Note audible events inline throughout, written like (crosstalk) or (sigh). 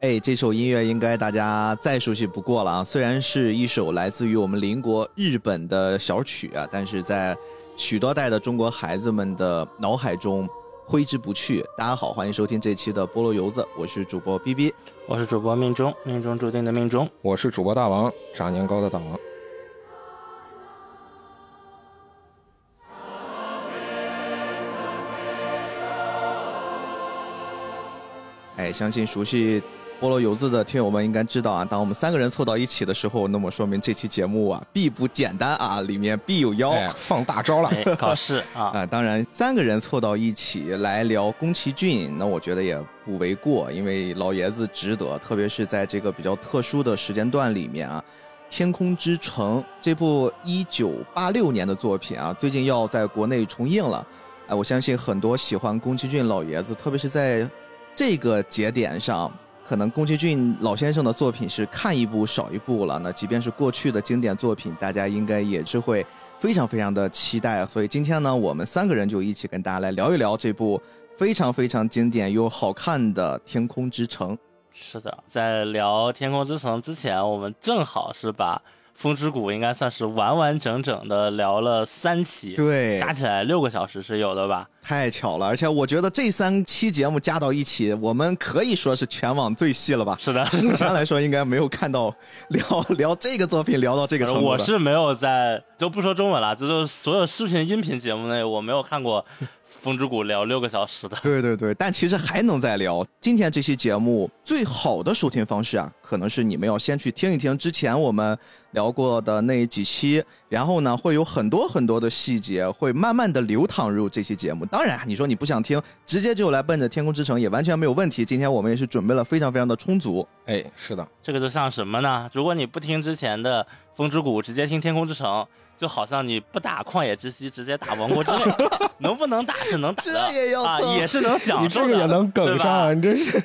哎，这首音乐应该大家再熟悉不过了啊！虽然是一首来自于我们邻国日本的小曲啊，但是在许多代的中国孩子们的脑海中挥之不去。大家好，欢迎收听这期的菠萝油子，我是主播 B B，我是主播命中，命中注定的命中，我是主播大王，炸年糕的大王。哎，相信熟悉。菠萝油子的听友们应该知道啊，当我们三个人凑到一起的时候，那么说明这期节目啊必不简单啊，里面必有妖，放大招了，考试啊啊！(laughs) 当然，三个人凑到一起来聊宫崎骏，那我觉得也不为过，因为老爷子值得，特别是在这个比较特殊的时间段里面啊，《天空之城》这部一九八六年的作品啊，最近要在国内重映了，哎，我相信很多喜欢宫崎骏老爷子，特别是在这个节点上。可能宫崎骏老先生的作品是看一部少一部了。那即便是过去的经典作品，大家应该也是会非常非常的期待。所以今天呢，我们三个人就一起跟大家来聊一聊这部非常非常经典又好看的《天空之城》。是的，在聊《天空之城》之前，我们正好是把。风之谷应该算是完完整整的聊了三期，对，加起来六个小时是有的吧？太巧了，而且我觉得这三期节目加到一起，我们可以说是全网最细了吧？是的，目前来说应该没有看到聊 (laughs) 聊这个作品聊到这个程度。我是没有在，就不说中文了，就是所有视频音频节目内，我没有看过。风之谷聊六个小时的，(laughs) 对对对，但其实还能再聊。今天这期节目最好的收听方式啊，可能是你们要先去听一听之前我们聊过的那几期，然后呢，会有很多很多的细节会慢慢的流淌入这期节目。当然，你说你不想听，直接就来奔着天空之城也完全没有问题。今天我们也是准备了非常非常的充足。哎，是的，这个就像什么呢？如果你不听之前的风之谷，直接听天空之城。就好像你不打旷野之息，直接打王国之泪，(laughs) 能不能打是能打的啊，也是能享受的。你这个也能梗上，你真是。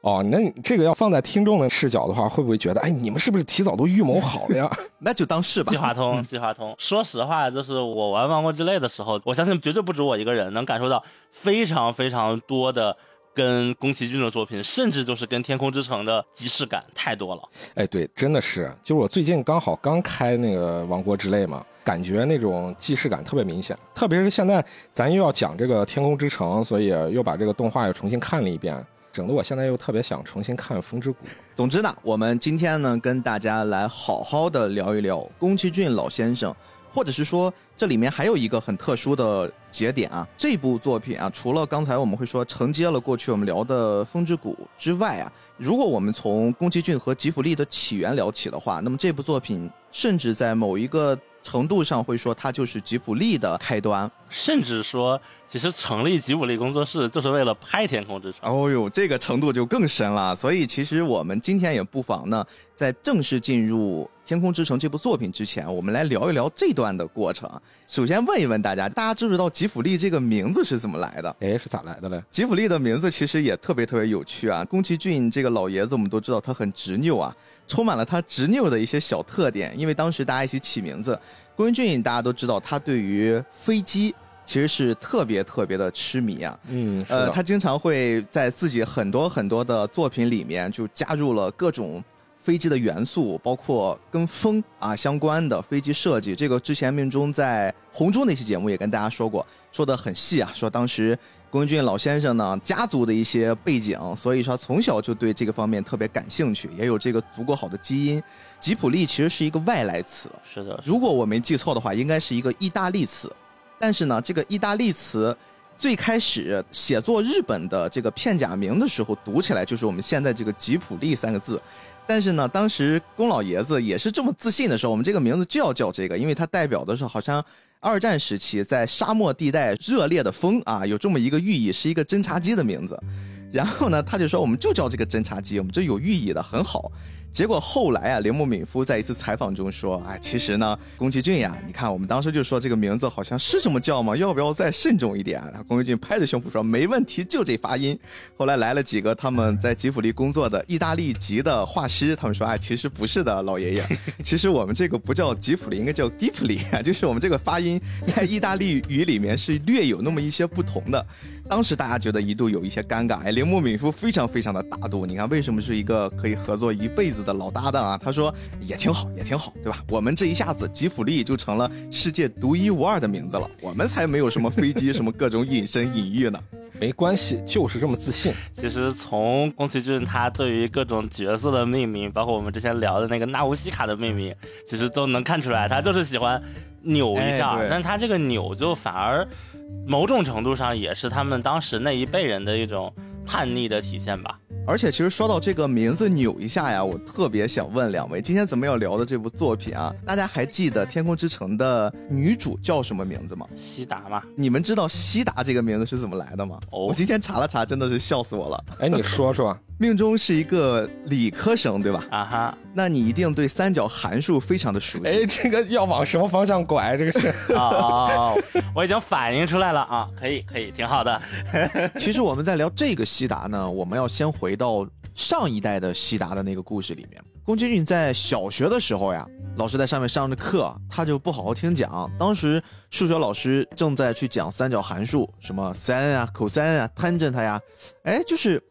哦，那这个要放在听众的视角的话，会不会觉得，哎，你们是不是提早都预谋好了呀？(laughs) 那就当是吧。计划通，计划通。说实话，就是我玩王国之泪的时候，我相信绝对不止我一个人能感受到非常非常多的。跟宫崎骏的作品，甚至就是跟《天空之城》的即视感太多了。哎，对，真的是，就是我最近刚好刚开那个《王国之泪》嘛，感觉那种既视感特别明显。特别是现在咱又要讲这个《天空之城》，所以又把这个动画又重新看了一遍，整得我现在又特别想重新看《风之谷》。总之呢，我们今天呢跟大家来好好的聊一聊宫崎骏老先生。或者是说，这里面还有一个很特殊的节点啊，这部作品啊，除了刚才我们会说承接了过去我们聊的《风之谷》之外啊，如果我们从宫崎骏和吉卜力的起源聊起的话，那么这部作品甚至在某一个。程度上会说，它就是吉卜力的开端，甚至说，其实成立吉卜力工作室就是为了拍《天空之城》。哦呦，这个程度就更深了。所以，其实我们今天也不妨呢，在正式进入《天空之城》这部作品之前，我们来聊一聊这段的过程。首先问一问大家，大家知不知道吉卜力这个名字是怎么来的？哎，是咋来的嘞？吉卜力的名字其实也特别特别有趣啊。宫崎骏这个老爷子，我们都知道他很执拗啊。充满了他执拗的一些小特点，因为当时大家一起起名字，宫崎骏大家都知道，他对于飞机其实是特别特别的痴迷啊。嗯，呃，他经常会在自己很多很多的作品里面就加入了各种飞机的元素，包括跟风啊相关的飞机设计。这个之前命中在红猪那期节目也跟大家说过，说的很细啊，说当时。宫崎骏老先生呢，家族的一些背景，所以说从小就对这个方面特别感兴趣，也有这个足够好的基因。吉普力其实是一个外来词，是的。如果我没记错的话，应该是一个意大利词。但是呢，这个意大利词最开始写作日本的这个片假名的时候，读起来就是我们现在这个吉普力三个字。但是呢，当时宫老爷子也是这么自信的时候，我们这个名字就要叫这个，因为它代表的是好像。二战时期，在沙漠地带热烈的风啊，有这么一个寓意，是一个侦察机的名字。然后呢，他就说，我们就叫这个侦察机，我们这有寓意的，很好。结果后来啊，铃木敏夫在一次采访中说：“哎，其实呢，宫崎骏呀，你看我们当时就说这个名字好像是这么叫吗？要不要再慎重一点？”然后宫崎骏拍着胸脯说：“没问题，就这发音。”后来来了几个他们在吉卜力工作的意大利籍的画师，他们说：“哎，其实不是的，老爷爷，(laughs) 其实我们这个不叫吉卜力，应该叫吉普力啊，就是我们这个发音在意大利语里面是略有那么一些不同的。”当时大家觉得一度有一些尴尬，哎，铃木敏夫非常非常的大度，你看为什么是一个可以合作一辈子的老搭档啊？他说也挺好，也挺好，对吧？我们这一下子吉普力就成了世界独一无二的名字了，我们才没有什么飞机什么各种隐身隐喻呢。没关系，就是这么自信。其实从宫崎骏他对于各种角色的命名，包括我们之前聊的那个纳乌西卡的命名，其实都能看出来，他就是喜欢扭一下，但是他这个扭就反而。某种程度上也是他们当时那一辈人的一种叛逆的体现吧。而且，其实说到这个名字扭一下呀，我特别想问两位，今天咱们要聊的这部作品啊，大家还记得《天空之城》的女主叫什么名字吗？西达吗？你们知道西达这个名字是怎么来的吗？哦，我今天查了查，真的是笑死我了。哎，你说说。(laughs) 命中是一个理科生，对吧？啊哈，那你一定对三角函数非常的熟悉。哎，这个要往什么方向拐？这个是 (laughs) 啊啊！我已经反应出来了啊，(laughs) 可以可以，挺好的。(laughs) 其实我们在聊这个西达呢，我们要先回到上一代的西达的那个故事里面。宫崎骏在小学的时候呀，老师在上面上着课，他就不好好听讲。当时数学老师正在去讲三角函数，什么 sin 啊、cos 啊、tangent 呀，哎，就是。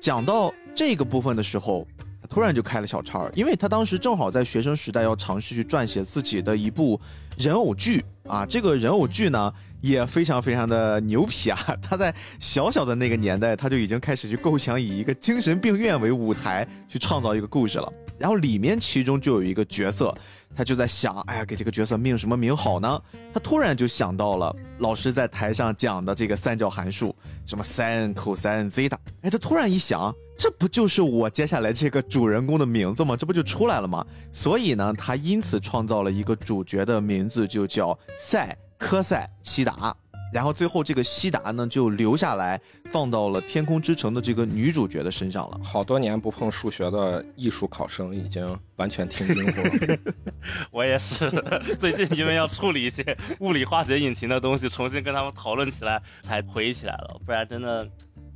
讲到这个部分的时候，他突然就开了小差，因为他当时正好在学生时代要尝试去撰写自己的一部人偶剧啊。这个人偶剧呢也非常非常的牛皮啊。(laughs) 他在小小的那个年代，他就已经开始去构想以一个精神病院为舞台去创造一个故事了。然后里面其中就有一个角色，他就在想，哎呀，给这个角色命什么名好呢？他突然就想到了老师在台上讲的这个三角函数，什么 sin、cos、zeta。哎，他突然一想，这不就是我接下来这个主人公的名字吗？这不就出来了吗？所以呢，他因此创造了一个主角的名字，就叫塞科塞西达。然后最后这个西达呢，就留下来放到了《天空之城》的这个女主角的身上了。好多年不碰数学的艺术考生已经完全听晕乎了。(laughs) 我也是，最近因为要处理一些物理化学引擎的东西，重新跟他们讨论起来，才回忆起来了。不然真的。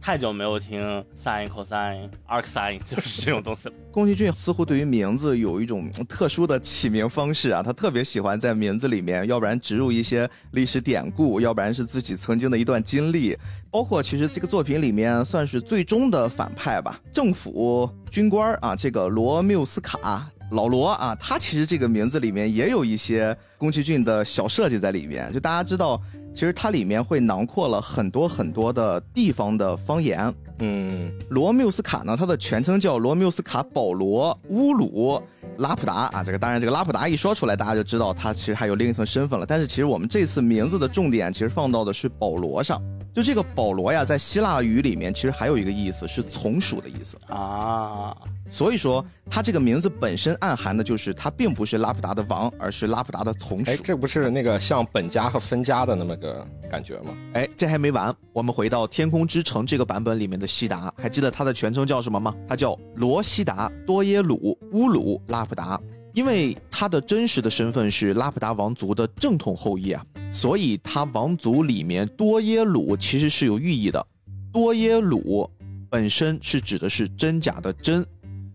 太久没有听 sin、cos、arcsin，(laughs) 就是这种东西了。(laughs) 宫崎骏似乎对于名字有一种特殊的起名方式啊，他特别喜欢在名字里面，要不然植入一些历史典故，要不然是自己曾经的一段经历。包括其实这个作品里面算是最终的反派吧，政府军官啊，这个罗缪斯卡老罗啊，他其实这个名字里面也有一些宫崎骏的小设计在里面，就大家知道。其实它里面会囊括了很多很多的地方的方言。嗯，罗缪斯卡呢，它的全称叫罗缪斯卡保罗乌鲁拉普达啊。这个当然，这个拉普达一说出来，大家就知道他其实还有另一层身份了。但是其实我们这次名字的重点其实放到的是保罗上。就这个保罗呀，在希腊语里面其实还有一个意思是从属的意思啊。所以说，他这个名字本身暗含的就是他并不是拉普达的王，而是拉普达的从属。哎，这不是那个像本家和分家的那么个感觉吗？哎，这还没完，我们回到《天空之城》这个版本里面的西达，还记得他的全称叫什么吗？他叫罗西达多耶鲁乌鲁拉拉普达。因为他的真实的身份是拉普达王族的正统后裔啊，所以他王族里面多耶鲁其实是有寓意的。多耶鲁本身是指的是真假的真，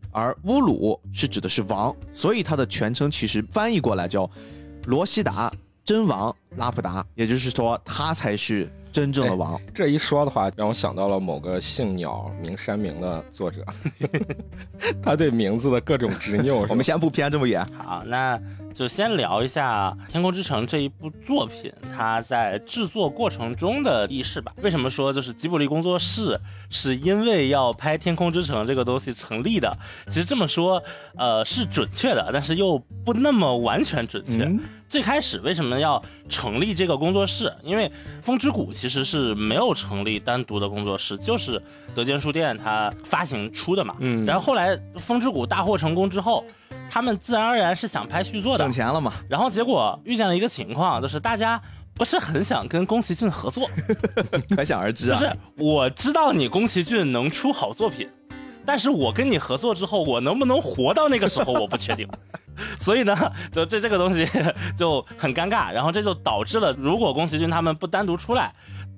而乌鲁是指的是王，所以他的全称其实翻译过来叫罗西达真王拉普达，也就是说他才是。真正的王，这一说的话，让我想到了某个姓鸟名山名的作者，(laughs) 他对名字的各种执拗。我们先不偏这么远，好，那就先聊一下《天空之城》这一部作品，它在制作过程中的轶事吧。为什么说就是吉卜力工作室是因为要拍《天空之城》这个东西成立的？其实这么说，呃，是准确的，但是又不那么完全准确。最开始为什么要成立这个工作室？因为风之谷其实是没有成立单独的工作室，就是德间书店它发行出的嘛。嗯。然后后来风之谷大获成功之后，他们自然而然是想拍续作的，挣钱了嘛。然后结果遇见了一个情况，就是大家不是很想跟宫崎骏合作，(laughs) 可想而知啊。就是我知道你宫崎骏能出好作品。但是我跟你合作之后，我能不能活到那个时候，我不确定。(laughs) 所以呢，就这这个东西就很尴尬，然后这就导致了，如果宫崎骏他们不单独出来。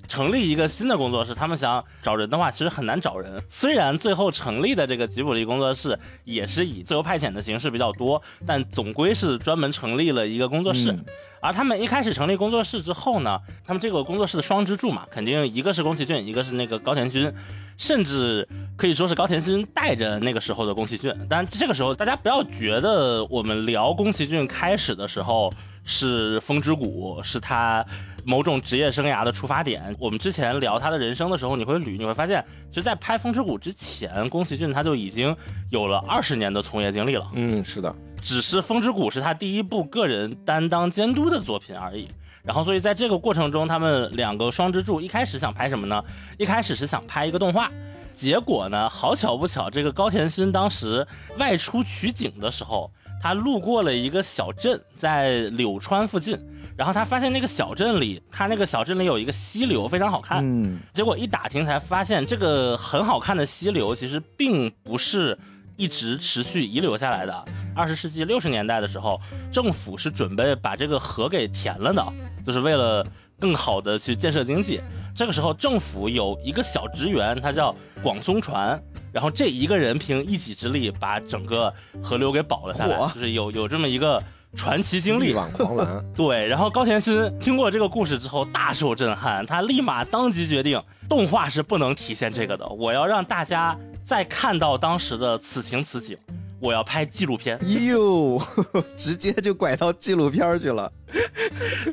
成立一个新的工作室，他们想找人的话，其实很难找人。虽然最后成立的这个吉卜力工作室也是以自由派遣的形式比较多，但总归是专门成立了一个工作室。而他们一开始成立工作室之后呢，他们这个工作室的双支柱嘛，肯定一个是宫崎骏，一个是那个高田勋，甚至可以说是高田勋带着那个时候的宫崎骏。但这个时候大家不要觉得我们聊宫崎骏开始的时候是风之谷，是他。某种职业生涯的出发点，我们之前聊他的人生的时候，你会捋，你会发现，其实，在拍《风之谷》之前，宫崎骏他就已经有了二十年的从业经历了。嗯，是的，只是《风之谷》是他第一部个人担当监督的作品而已。然后，所以在这个过程中，他们两个双支柱一开始想拍什么呢？一开始是想拍一个动画，结果呢，好巧不巧，这个高田勋当时外出取景的时候，他路过了一个小镇，在柳川附近。然后他发现那个小镇里，他那个小镇里有一个溪流，非常好看。嗯，结果一打听才发现，这个很好看的溪流其实并不是一直持续遗留下来的。二十世纪六十年代的时候，政府是准备把这个河给填了的，就是为了更好的去建设经济。这个时候，政府有一个小职员，他叫广松船，然后这一个人凭一己之力把整个河流给保了下来，就是有有这么一个。传奇经历，力挽狂澜。(laughs) 对，然后高田勋听过这个故事之后大受震撼，他立马当即决定，动画是不能体现这个的，我要让大家再看到当时的此情此景，我要拍纪录片。哟，(laughs) 直接就拐到纪录片去了。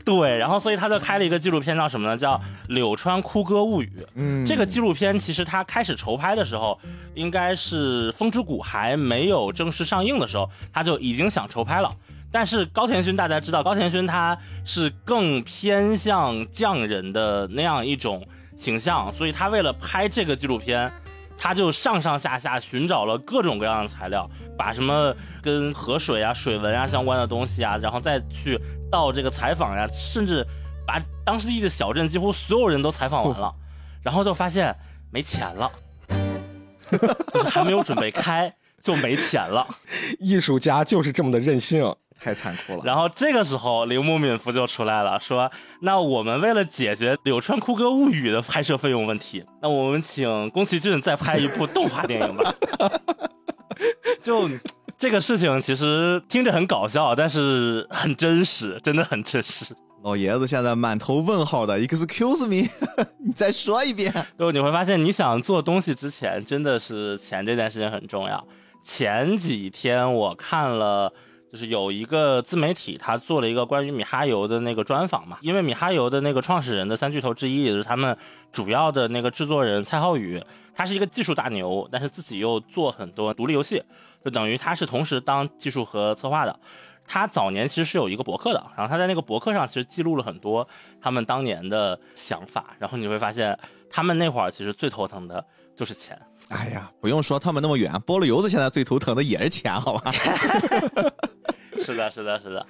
对，然后所以他就开了一个纪录片，叫什么呢？叫《柳川哭歌物语》。嗯，这个纪录片其实他开始筹拍的时候，应该是《风之谷》还没有正式上映的时候，他就已经想筹拍了。但是高田勋大家知道，高田勋他是更偏向匠人的那样一种形象，所以他为了拍这个纪录片，他就上上下下寻找了各种各样的材料，把什么跟河水啊、水文啊相关的东西啊，然后再去到这个采访呀，甚至把当时的小镇几乎所有人都采访完了，然后就发现没钱了，就是还没有准备开就没钱了，(laughs) 艺术家就是这么的任性。太残酷了。然后这个时候，铃木敏夫就出来了，说：“那我们为了解决《柳川哭歌物语》的拍摄费用问题，那我们请宫崎骏再拍一部动画电影吧。(laughs) ”就这个事情其实听着很搞笑，但是很真实，真的很真实。老爷子现在满头问号的，Excuse me，(laughs) 你再说一遍。就你会发现，你想做东西之前，真的是钱这件事情很重要。前几天我看了。就是有一个自媒体，他做了一个关于米哈游的那个专访嘛。因为米哈游的那个创始人的三巨头之一，也是他们主要的那个制作人蔡浩宇，他是一个技术大牛，但是自己又做很多独立游戏，就等于他是同时当技术和策划的。他早年其实是有一个博客的，然后他在那个博客上其实记录了很多他们当年的想法。然后你会发现，他们那会儿其实最头疼的就是钱。哎呀，不用说他们那么远，菠萝油子现在最头疼的也是钱，好吧？(laughs) 是的，是的，是的。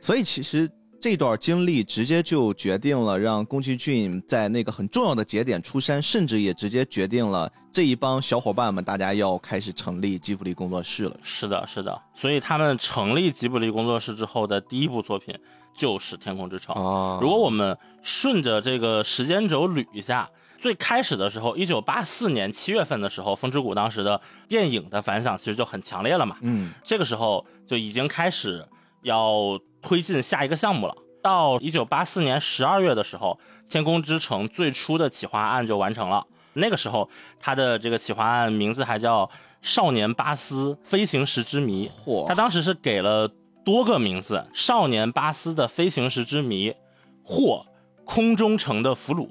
所以其实这段经历直接就决定了让宫崎骏在那个很重要的节点出山，甚至也直接决定了这一帮小伙伴们大家要开始成立吉卜力工作室了。是的，是的。所以他们成立吉卜力工作室之后的第一部作品就是《天空之城》。如果我们顺着这个时间轴捋一下。最开始的时候，一九八四年七月份的时候，《风之谷》当时的电影的反响其实就很强烈了嘛。嗯，这个时候就已经开始要推进下一个项目了。到一九八四年十二月的时候，《天空之城》最初的企划案就完成了。那个时候，它的这个企划案名字还叫《少年巴斯飞行时之谜》。嚯！他当时是给了多个名字：《少年巴斯的飞行时之谜》，或《空中城的俘虏》。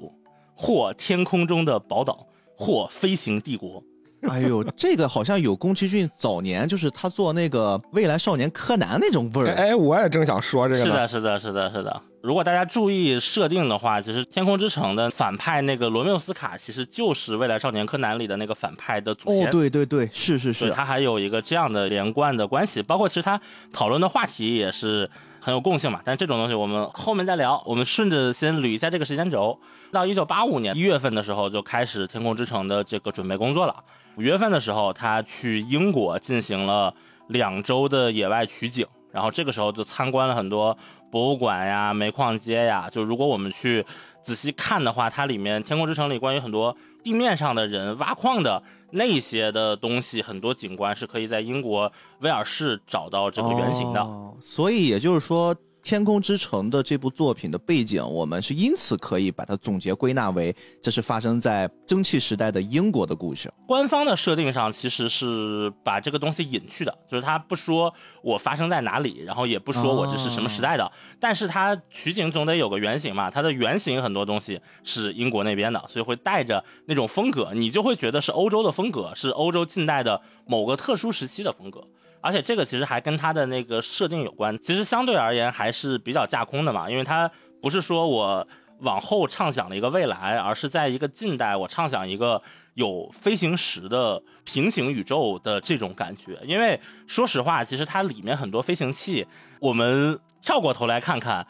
或天空中的宝岛，或飞行帝国。(laughs) 哎呦，这个好像有宫崎骏早年就是他做那个未来少年柯南那种味儿。哎，我也正想说这个。是的，是的，是的，是的。如果大家注意设定的话，其实《天空之城》的反派那个罗缪斯卡，其实就是未来少年柯南里的那个反派的祖先。哦，对对对，是是是。他还有一个这样的连贯的关系，包括其实他讨论的话题也是。很有共性嘛。但这种东西我们后面再聊。我们顺着先捋一下这个时间轴，到一九八五年一月份的时候就开始《天空之城》的这个准备工作了。五月份的时候，他去英国进行了两周的野外取景，然后这个时候就参观了很多博物馆呀、煤矿街呀。就如果我们去仔细看的话，它里面《天空之城》里关于很多地面上的人挖矿的那些的东西，很多景观是可以在英国威尔士找到这个原型的。所以也就是说，《天空之城》的这部作品的背景，我们是因此可以把它总结归纳为这是发生在蒸汽时代的英国的故事。官方的设定上其实是把这个东西隐去的，就是他不说我发生在哪里，然后也不说我这是什么时代的，但是它取景总得有个原型嘛，它的原型很多东西是英国那边的，所以会带着那种风格，你就会觉得是欧洲的风格，是欧洲近代的某个特殊时期的风格。而且这个其实还跟它的那个设定有关，其实相对而言还是比较架空的嘛，因为它不是说我往后畅想了一个未来，而是在一个近代我畅想一个有飞行时的平行宇宙的这种感觉。因为说实话，其实它里面很多飞行器，我们跳过头来看看，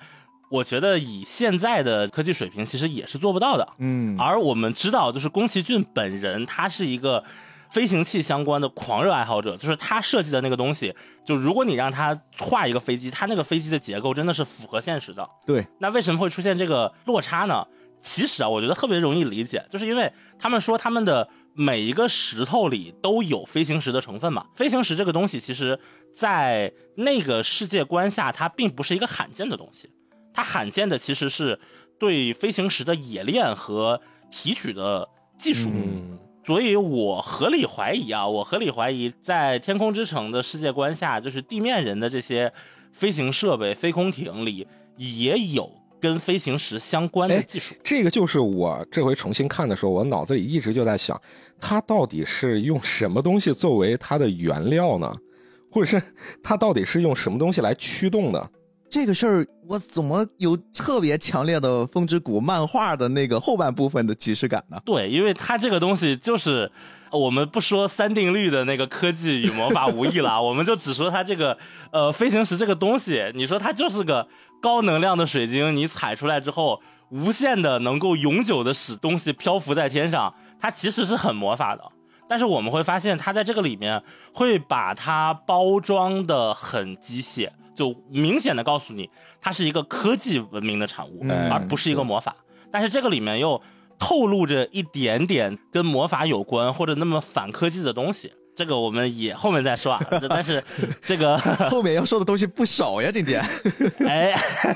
我觉得以现在的科技水平，其实也是做不到的。嗯而我们知道，就是宫崎骏本人，他是一个飞行器相关的狂热爱好者，就是他设计的那个东西，就如果你让他画一个飞机，他那个飞机的结构真的是符合现实的。对，那为什么会出现这个落差呢？其实啊，我觉得特别容易理解，就是因为他们说他们的每一个石头里都有飞行石的成分嘛。飞行石这个东西，其实在那个世界观下，它并不是一个罕见的东西，它罕见的其实是对飞行石的冶炼和提取的技术。嗯，所以我合理怀疑啊，我合理怀疑，在天空之城的世界观下，就是地面人的这些飞行设备、飞空艇里也有跟飞行时相关的哎技术。这个就是我这回重新看的时候，我脑子里一直就在想，它到底是用什么东西作为它的原料呢？或者是它到底是用什么东西来驱动的？这个事儿，我怎么有特别强烈的《风之谷》漫画的那个后半部分的即视感呢？对，因为它这个东西就是，我们不说三定律的那个科技与魔法无异了，我们就只说它这个 (laughs) 呃飞行石这个东西，你说它就是个高能量的水晶，你采出来之后，无限的能够永久的使东西漂浮在天上，它其实是很魔法的。但是我们会发现，它在这个里面会把它包装的很机械，就明显的告诉你，它是一个科技文明的产物，嗯而不是一个魔法。但是这个里面又透露着一点点跟魔法有关或者那么反科技的东西。这个我们也后面再说啊。但是 (laughs) 这个，后面要说的东西不少呀，今天。(laughs) 哎，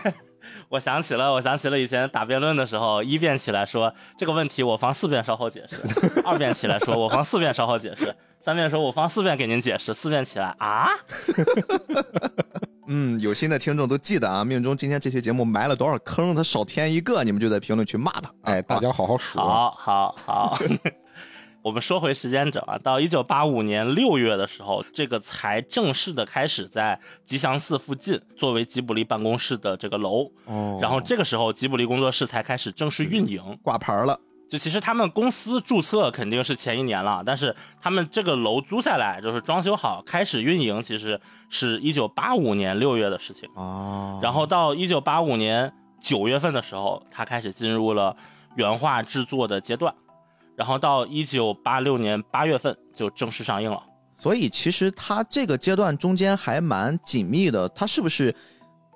(laughs) 我想起了，我想起了以前打辩论的时候，一辩起来说这个问题我方四辩稍后解释，二辩起来说我方四辩稍后解释，三辩说我方四辩给您解释，四辩起来啊，嗯，有心的听众都记得啊，命中今天这期节目埋了多少坑，他少填一个，你们就在评论区骂他。哎，大家好好数。啊好好好。(laughs) 我们说回时间轴啊，到一九八五年六月的时候，这个才正式的开始在吉祥寺附近作为吉卜力办公室的这个楼，哦然后这个时候吉卜力工作室才开始正式运营。挂牌了，就其实他们公司注册肯定是前一年了，但是他们这个楼租下来，就是装修好开始运营，其实是一九八五年六月的事情。哦，然后到一九八五年九月份的时候，他开始进入了原画制作的阶段，然后到一九八六年八月份就正式上映了。所以其实它这个阶段中间还蛮紧密的，它是不是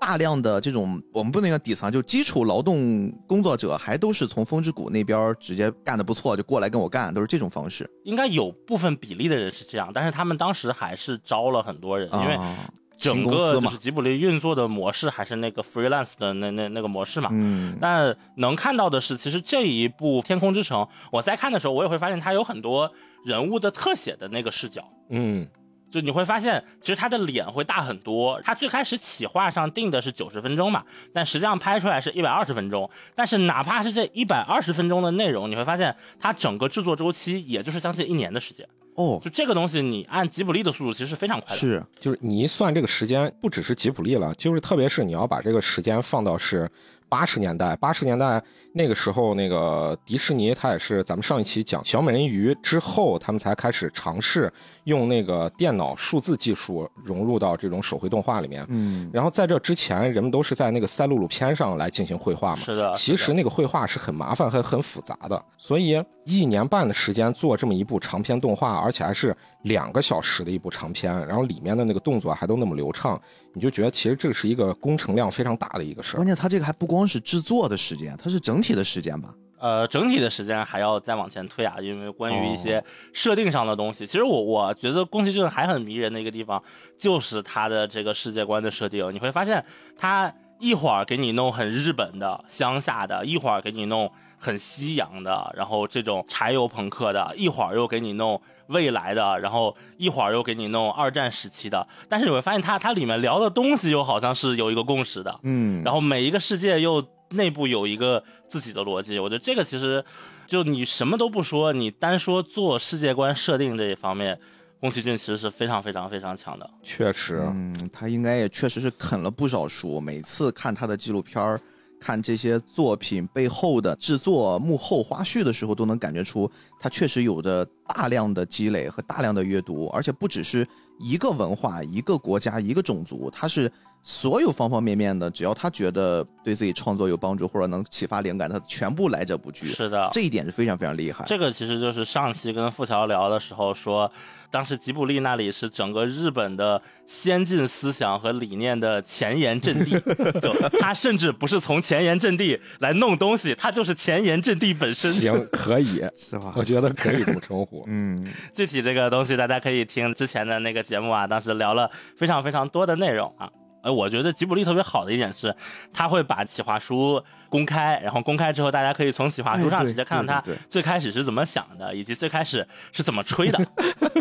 大量的这种我们不能叫底层，就基础劳动工作者还都是从风之谷那边直接干的不错就过来跟我干，都是这种方式。应该有部分比例的人是这样，但是他们当时还是招了很多人，因为啊整个就是吉卜力运作的模式还是那个 freelance 的那那那个模式嘛。嗯，但能看到的是，其实这一部《天空之城》，我在看的时候，我也会发现它有很多人物的特写的那个视角。嗯，就你会发现，其实他的脸会大很多。他最开始企划上定的是九十分钟嘛，但实际上拍出来是一百二十分钟。但是哪怕是这一百二十分钟的内容，你会发现它整个制作周期也就是将近一年的时间。哦，就这个东西，你按吉卜力的速度其实是非常快的。是就是你一算这个时间，不只是吉卜力了，就是特别是你要把这个时间放到是八十年代，八十年代那个时候，那个迪士尼它也是咱们上一期讲小美人鱼之后，他们才开始尝试用那个电脑数字技术融入到这种手绘动画里面。嗯，然后在这之前，人们都是在那个赛璐璐片上来进行绘画嘛。是的，其实那个绘画是很麻烦很很复杂的，所以一年半的时间做这么一部长篇动画，而且还是两个小时的一部长篇，然后里面的那个动作还都那么流畅，你就觉得其实这是一个工程量非常大的一个事儿关。键它这个还不光是制作的时间，它是整体的时间吧？呃，整体的时间还要再往前推啊，因为关于一些设定上的东西，其实我我觉得宫崎骏还很迷人的一个地方，就是他的这个世界观的设定。你会发现，他一会儿给你弄很日本的乡下的，一会儿给你弄很西洋的，然后这种柴油朋克的，一会儿又给你弄未来的，然后一会儿又给你弄二战时期的。但是你会发现它，它里面聊的东西又好像是有一个共识的，嗯，然后每一个世界又内部有一个自己的逻辑，我觉得这个其实就你什么都不说，你单说做世界观设定这一方面，宫崎骏其实是非常非常非常强的。确实，嗯，他应该也确实是啃了不少书。每次看他的纪录片儿，看这些作品背后的制作幕后花絮的时候，都能感觉出他确实有着大量的积累和大量的阅读，而且不只是一个文化、一个国家、一个种族，他是所有方方面面的，只要他觉得对自己创作有帮助或者能启发灵感，他全部来者不拒。是的，这一点是非常非常厉害。这个其实就是上期跟付桥聊的时候说，当时吉卜力那里是整个日本的先进思想和理念的前沿阵地，(laughs) 就他甚至不是从前沿阵地来弄东西，他就是前沿阵地本身。行，可以，(laughs) 是吧我觉得可以这么称呼。嗯，(laughs) 具体这个东西大家可以听之前的那个节目啊，当时聊了非常非常多的内容啊。呃，我觉得吉卜力特别好的一点是，他会把企划书公开，然后公开之后，大家可以从企划书上直接看到他最开始是怎么想的，以及最开始是怎么吹的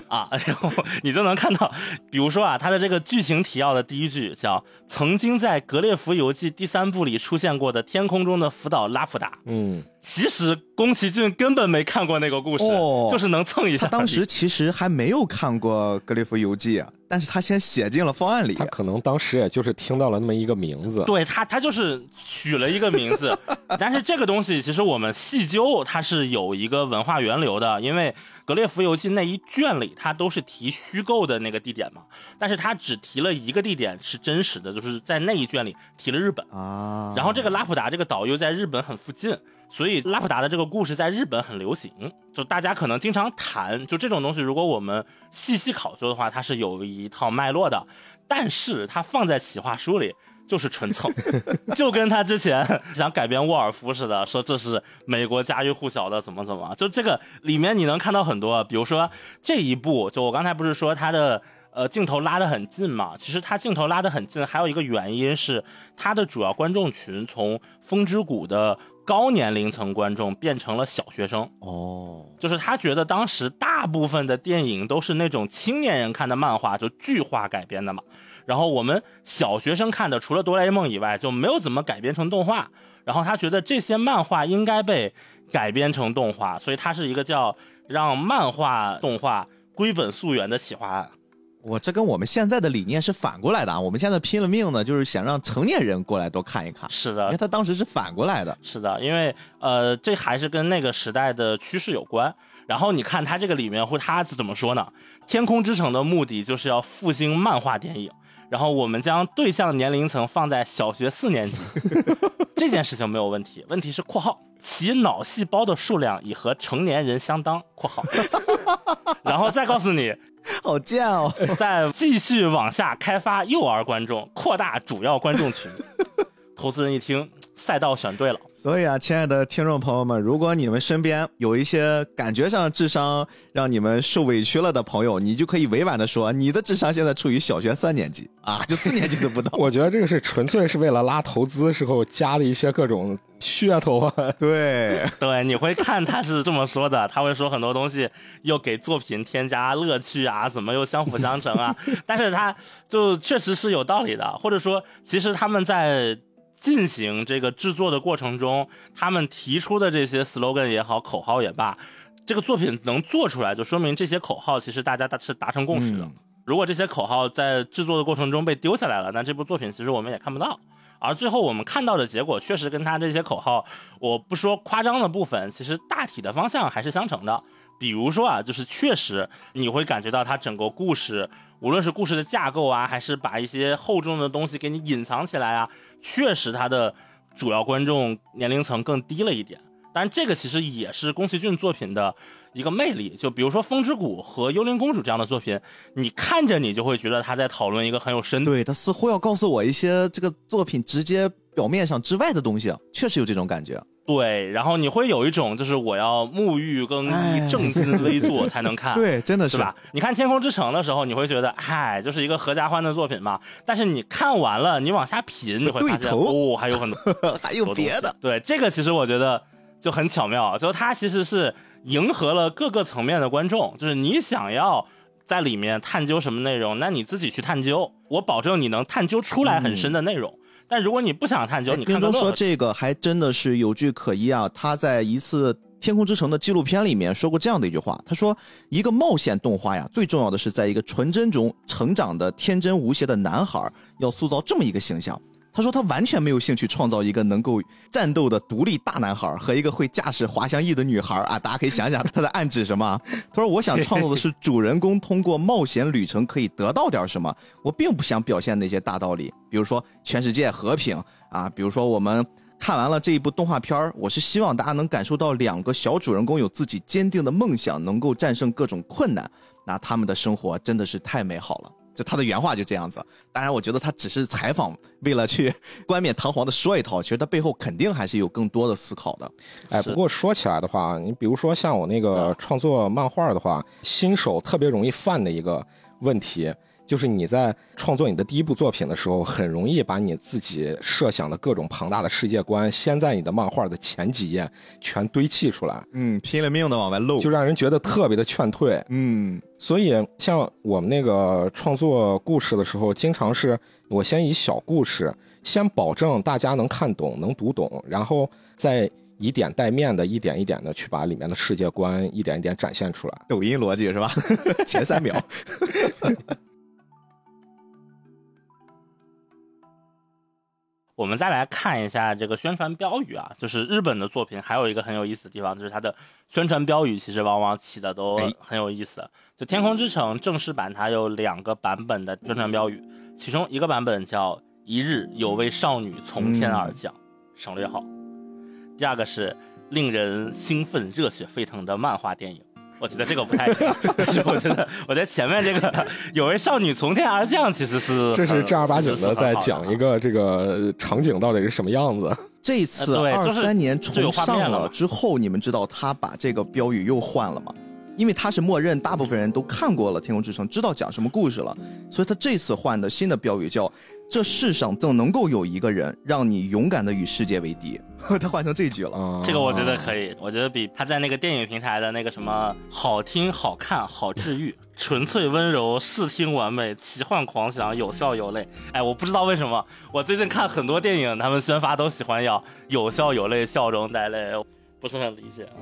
啊，(laughs) 然后你就能看到，比如说啊，他的这个剧情提要的第一句叫“曾经在《格列佛游记》第三部里出现过的天空中的福岛拉普达”，嗯，其实宫崎骏根本没看过那个故事，哦就是能蹭一下。他当时其实还没有看过《格列佛游记》，但是他先写进了方案里他。可能当时也就是听到了那么一个名字。对他，他就是取了一个名字，(laughs) 但是这个东西其实我们细究，它是有一个文化源流的，因为《格列佛游记》那一卷里，它都是提虚构的那个地点嘛，但是它只提了一个地点是真实的，就是在那一卷里提了日本，啊，然后这个拉普达这个岛又在日本很附近，所以拉普达的这个故事在日本很流行，就大家可能经常谈，就这种东西，如果我们细细考究的话，它是有一套脉络的，但是它放在企划书里。就是纯蹭，(laughs) 就跟他之前 (laughs) 想改编沃尔夫似的，说这是美国家喻户晓的怎么怎么，就这个里面你能看到很多，比如说这一部，就我刚才不是说他的呃镜头拉得很近嘛，其实他镜头拉得很近，还有一个原因是他的主要观众群从风之谷的高年龄层观众变成了小学生，哦，就是他觉得当时大部分的电影都是那种青年人看的漫画，就剧化改编的嘛。然后我们小学生看的，除了哆啦 A 梦以外，就没有怎么改编成动画。然后他觉得这些漫画应该被改编成动画，所以它是一个叫让漫画动画归本溯源的企划案。我这跟我们现在的理念是反过来的啊！我们现在拼了命呢，就是想让成年人过来多看一看，是的因为，他当时是反过来的。是的，因为呃，这还是跟那个时代的趋势有关。然后你看他这个里面，或他怎么说呢？《天空之城》的目的就是要复兴漫画电影，然后我们将对象年龄层放在小学四年级，(laughs) 这件事情没有问题。问题是（括号）其脑细胞的数量已和成年人相当（括号），(laughs) 然后再告诉你，(laughs) 好贱哦！(laughs) 再继续往下开发幼儿观众，扩大主要观众群。投资人一听，赛道选对了。所以啊，亲爱的听众朋友们，如果你们身边有一些感觉上智商让你们受委屈了的朋友，你就可以委婉的说，你的智商现在处于小学三年级 (laughs) 啊，就四年级都不到。我觉得这个是纯粹是为了拉投资时候加的一些各种噱头啊。(laughs) 对，对，你会看他是这么说的，他会说很多东西又给作品添加乐趣啊，怎么又相辅相成啊？(laughs) 但是他就确实是有道理的，或者说，其实他们在进行这个制作的过程中，他们提出的这些 slogan 也好，口号也罢，这个作品能做出来，就说明这些口号其实大家达是达成共识的。嗯如果这些口号在制作的过程中被丢下来了，那这部作品其实我们也看不到而最后我们看到的结果，确实跟他这些口号，我不说夸张的部分，其实大体的方向还是相成的。比如说啊，就是确实你会感觉到它整个故事，无论是故事的架构啊，还是把一些厚重的东西给你隐藏起来啊，确实他的主要观众年龄层更低了一点。当然，这个其实也是宫崎骏作品的一个魅力。就比如说《风之谷》和《幽灵公主》这样的作品，你看着你就会觉得他在讨论一个很有深度。对他似乎要告诉我一些这个作品直接表面上之外的东西，确实有这种感觉。对，然后你会有一种就是我要沐浴更衣、正襟危坐才能看。(laughs) 对，真的是吧？你看《天空之城》的时候，你会觉得嗨，就是一个合家欢的作品嘛。但是你看完了，你往下品，你会发现哦，还有很多，(laughs) 还有别的。对，这个其实我觉得。就很巧妙，就它其实是迎合了各个层面的观众，就是你想要在里面探究什么内容，那你自己去探究，我保证你能探究出来很深的内容。但如果你不想探究，你看中说这个还真的是有据可依啊。他在一次《天空之城》的纪录片里面说过这样的一句话，他说：“一个冒险动画呀，最重要的是在一个纯真中成长的天真无邪的男孩，要塑造这么一个形象。”他说他完全没有兴趣创造一个能够战斗的独立大男孩和一个会驾驶滑翔翼的女孩啊！大家可以想想他在暗指什么。(laughs) 他说我想创造的是主人公通过冒险旅程可以得到点什么，我并不想表现那些大道理，比如说全世界和平啊，比如说我们看完了这一部动画片我是希望大家能感受到两个小主人公有自己坚定的梦想，能够战胜各种困难，那他们的生活真的是太美好了。就他的原话就这样子，当然我觉得他只是采访，为了去 (laughs) 冠冕堂皇的说一套，其实他背后肯定还是有更多的思考的。哎，不过说起来的话，你比如说像我那个创作漫画的话，新手特别容易犯的一个问题。就是你在创作你的第一部作品的时候，很容易把你自己设想的各种庞大的世界观，先在你的漫画的前几页全堆砌出来，嗯，拼了命的往外露，就让人觉得特别的劝退，嗯。所以像我们那个创作故事的时候，经常是我先以小故事，先保证大家能看懂、能读懂，然后再以点带面的，一点一点的去把里面的世界观一点一点展现出来。抖音逻辑是吧？(laughs) 前三秒。(laughs) 我们再来看一下这个宣传标语啊，就是日本的作品，还有一个很有意思的地方，就是它的宣传标语其实往往起的都很有意思。就《天空之城》正式版，它有两个版本的宣传标语，其中一个版本叫“一日有位少女从天而降”，省略号；第二个是令人兴奋、热血沸腾的漫画电影。我觉得这个不太行，(laughs) 但是我觉得我在前面这个有位少女从天而降，其实是这是正儿八经的在讲一个这个场景到底是什么样子。这次二三年重上了之后，你们知道他把这个标语又换了吗？因为他是默认大部分人都看过了《天空之城》，知道讲什么故事了，所以他这次换的新的标语叫。这世上怎能够有一个人让你勇敢的与世界为敌？(laughs) 他换成这句了，这个我觉得可以，我觉得比他在那个电影平台的那个什么好听、好看、好治愈、(laughs) 纯粹温柔、视听完美、奇幻狂想、有笑有泪。哎，我不知道为什么，我最近看很多电影，他们宣发都喜欢要有笑有泪、笑中带泪，不是很理解啊。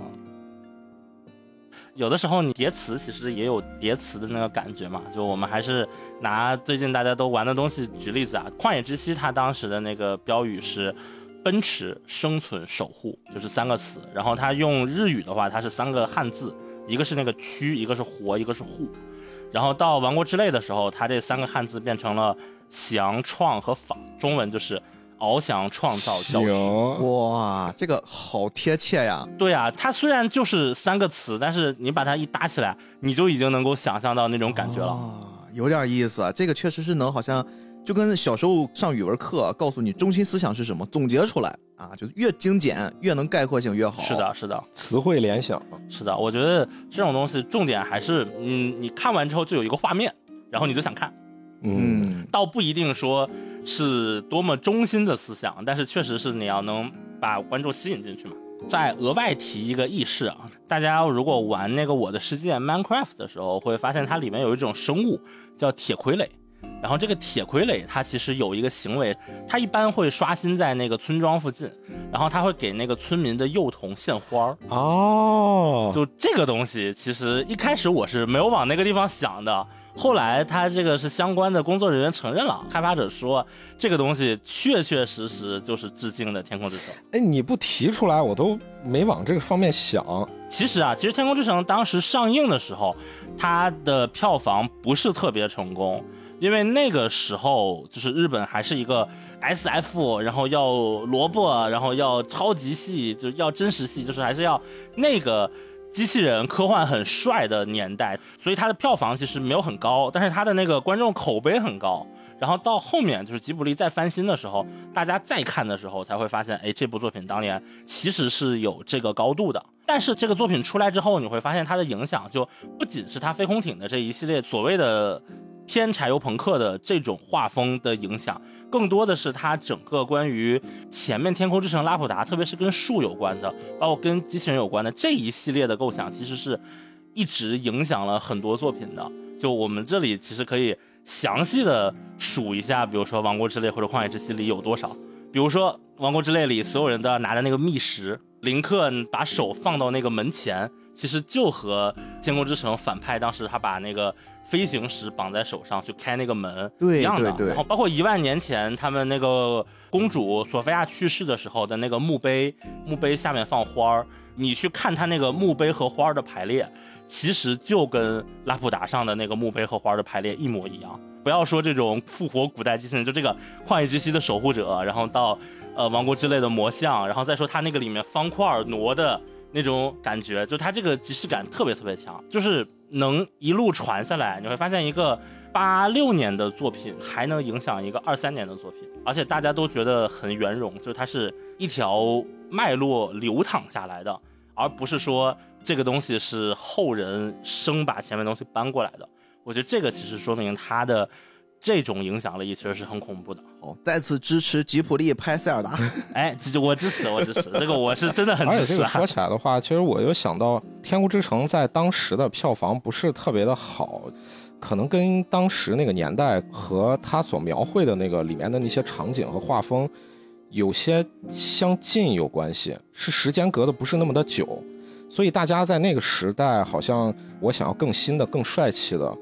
有的时候你叠词其实也有叠词的那个感觉嘛，就我们还是拿最近大家都玩的东西举例子啊，《旷野之息》它当时的那个标语是“奔驰、生存、守护”，就是三个词。然后它用日语的话，它是三个汉字，一个是那个“驱”，一个是“活”，一个是“护”。然后到《王国之泪》的时候，它这三个汉字变成了“降、创”和“仿”，中文就是。翱翔创造教室，哇，这个好贴切呀！对呀，它虽然就是三个词，但是你把它一搭起来，你就已经能够想象到那种感觉了，有点意思。这个确实是能，好像就跟小时候上语文课，告诉你中心思想是什么，总结出来啊，就越精简越能概括性越好。是的，是的，词汇联想，是的。我觉得这种东西重点还是，嗯，你看完之后就有一个画面，然后你就想看，嗯，倒不一定说。是多么中心的思想，但是确实是你要能把观众吸引进去嘛。再额外提一个轶事啊，大家如果玩那个《我的世界》Minecraft 的时候，会发现它里面有一种生物叫铁傀儡。然后这个铁傀儡它其实有一个行为，它一般会刷新在那个村庄附近，然后它会给那个村民的幼童献花儿。哦，就这个东西，其实一开始我是没有往那个地方想的。后来他这个是相关的工作人员承认了，开发者说这个东西确确实实就是致敬的《天空之城》。哎，你不提出来，我都没往这个方面想。其实啊，其实《天空之城》当时上映的时候，它的票房不是特别成功，因为那个时候就是日本还是一个 S F，然后要萝卜，然后要超级系，就要真实系，就是还是要那个。机器人科幻很帅的年代，所以它的票房其实没有很高，但是它的那个观众口碑很高。然后到后面就是吉卜力再翻新的时候，大家再看的时候才会发现，哎，这部作品当年其实是有这个高度的。但是这个作品出来之后，你会发现它的影响就不仅是它飞空艇的这一系列所谓的。偏柴油朋克的这种画风的影响，更多的是它整个关于前面《天空之城》拉普达，特别是跟树有关的，包括跟机器人有关的这一系列的构想，其实是一直影响了很多作品的。就我们这里其实可以详细的数一下，比如说《王国之泪》或者《旷野之息》里有多少。比如说《王国之泪》里所有人都要拿着那个密石，林克把手放到那个门前，其实就和《天空之城》反派当时他把那个。飞行时绑在手上去开那个门，一样的。然后包括一万年前他们那个公主索菲亚去世的时候的那个墓碑，墓碑下面放花儿，你去看它那个墓碑和花儿的排列，其实就跟拉普达上的那个墓碑和花儿的排列一模一样。不要说这种复活古代机器人，就这个旷野之息的守护者，然后到呃王国之类的魔像，然后再说它那个里面方块挪的那种感觉，就它这个即视感特别特别强，就是。能一路传下来，你会发现一个八六年的作品还能影响一个二三年的作品，而且大家都觉得很圆融，就是它是一条脉络流淌下来的，而不是说这个东西是后人生把前面东西搬过来的。我觉得这个其实说明它的这种影响力其实是很恐怖的。好，再次支持吉普力拍塞尔达。(laughs) 哎，我支持，我支持，(laughs) 这个我是真的很支持。而且这个说起来的话，其实我又想到《天空之城》在当时的票房不是特别的好，可能跟当时那个年代和他所描绘的那个里面的那些场景和画风有些相近有关系，是时间隔的不是那么的久，所以大家在那个时代好像我想要更新的、更帅气的、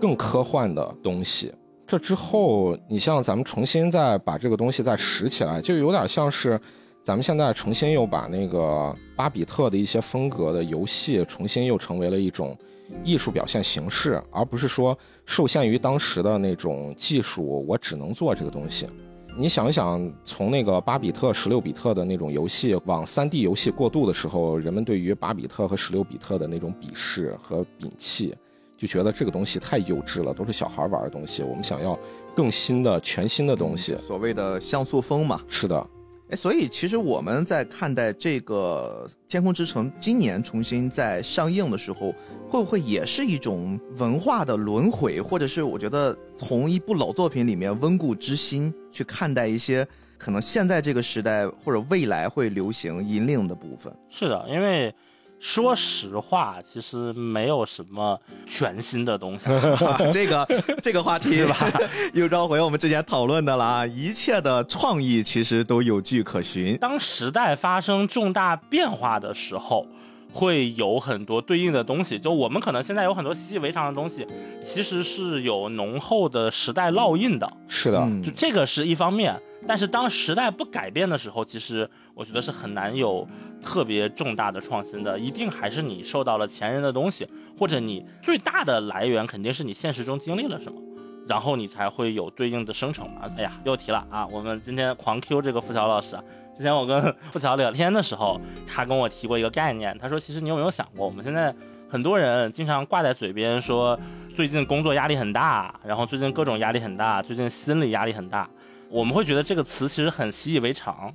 更科幻的东西。这之后，你像咱们重新再把这个东西再拾起来，就有点像是咱们现在重新又把那个巴比特的一些风格的游戏重新又成为了一种艺术表现形式，而不是说受限于当时的那种技术，我只能做这个东西。你想一想，从那个巴比特十六比特的那种游戏往三 D 游戏过渡的时候，人们对于巴比特和十六比特的那种鄙视和摒弃。就觉得这个东西太幼稚了，都是小孩玩的东西。我们想要更新的、全新的东西，所谓的像素风嘛。是的，哎，所以其实我们在看待这个《天空之城》今年重新在上映的时候，会不会也是一种文化的轮回，或者是我觉得从一部老作品里面温故知新去看待一些可能现在这个时代或者未来会流行引领的部分？是的，因为。说实话，其实没有什么全新的东西。(laughs) 这个这个话题吧，(laughs) 又绕回我们之前讨论的了啊！一切的创意其实都有据可循。当时代发生重大变化的时候，会有很多对应的东西。就我们可能现在有很多习以为常的东西，其实是有浓厚的时代烙印的。是的，就这个是一方面。但是当时代不改变的时候，其实我觉得是很难有特别重大的创新的。一定还是你受到了前人的东西，或者你最大的来源肯定是你现实中经历了什么，然后你才会有对应的生成嘛。哎呀，又提了啊！我们今天狂 Q 这个付桥老师啊。之前我跟付桥聊天的时候，他跟我提过一个概念，他说其实你有没有想过，我们现在很多人经常挂在嘴边说最近工作压力很大，然后最近各种压力很大，最近心理压力很大。我们会觉得这个词其实很习以为常，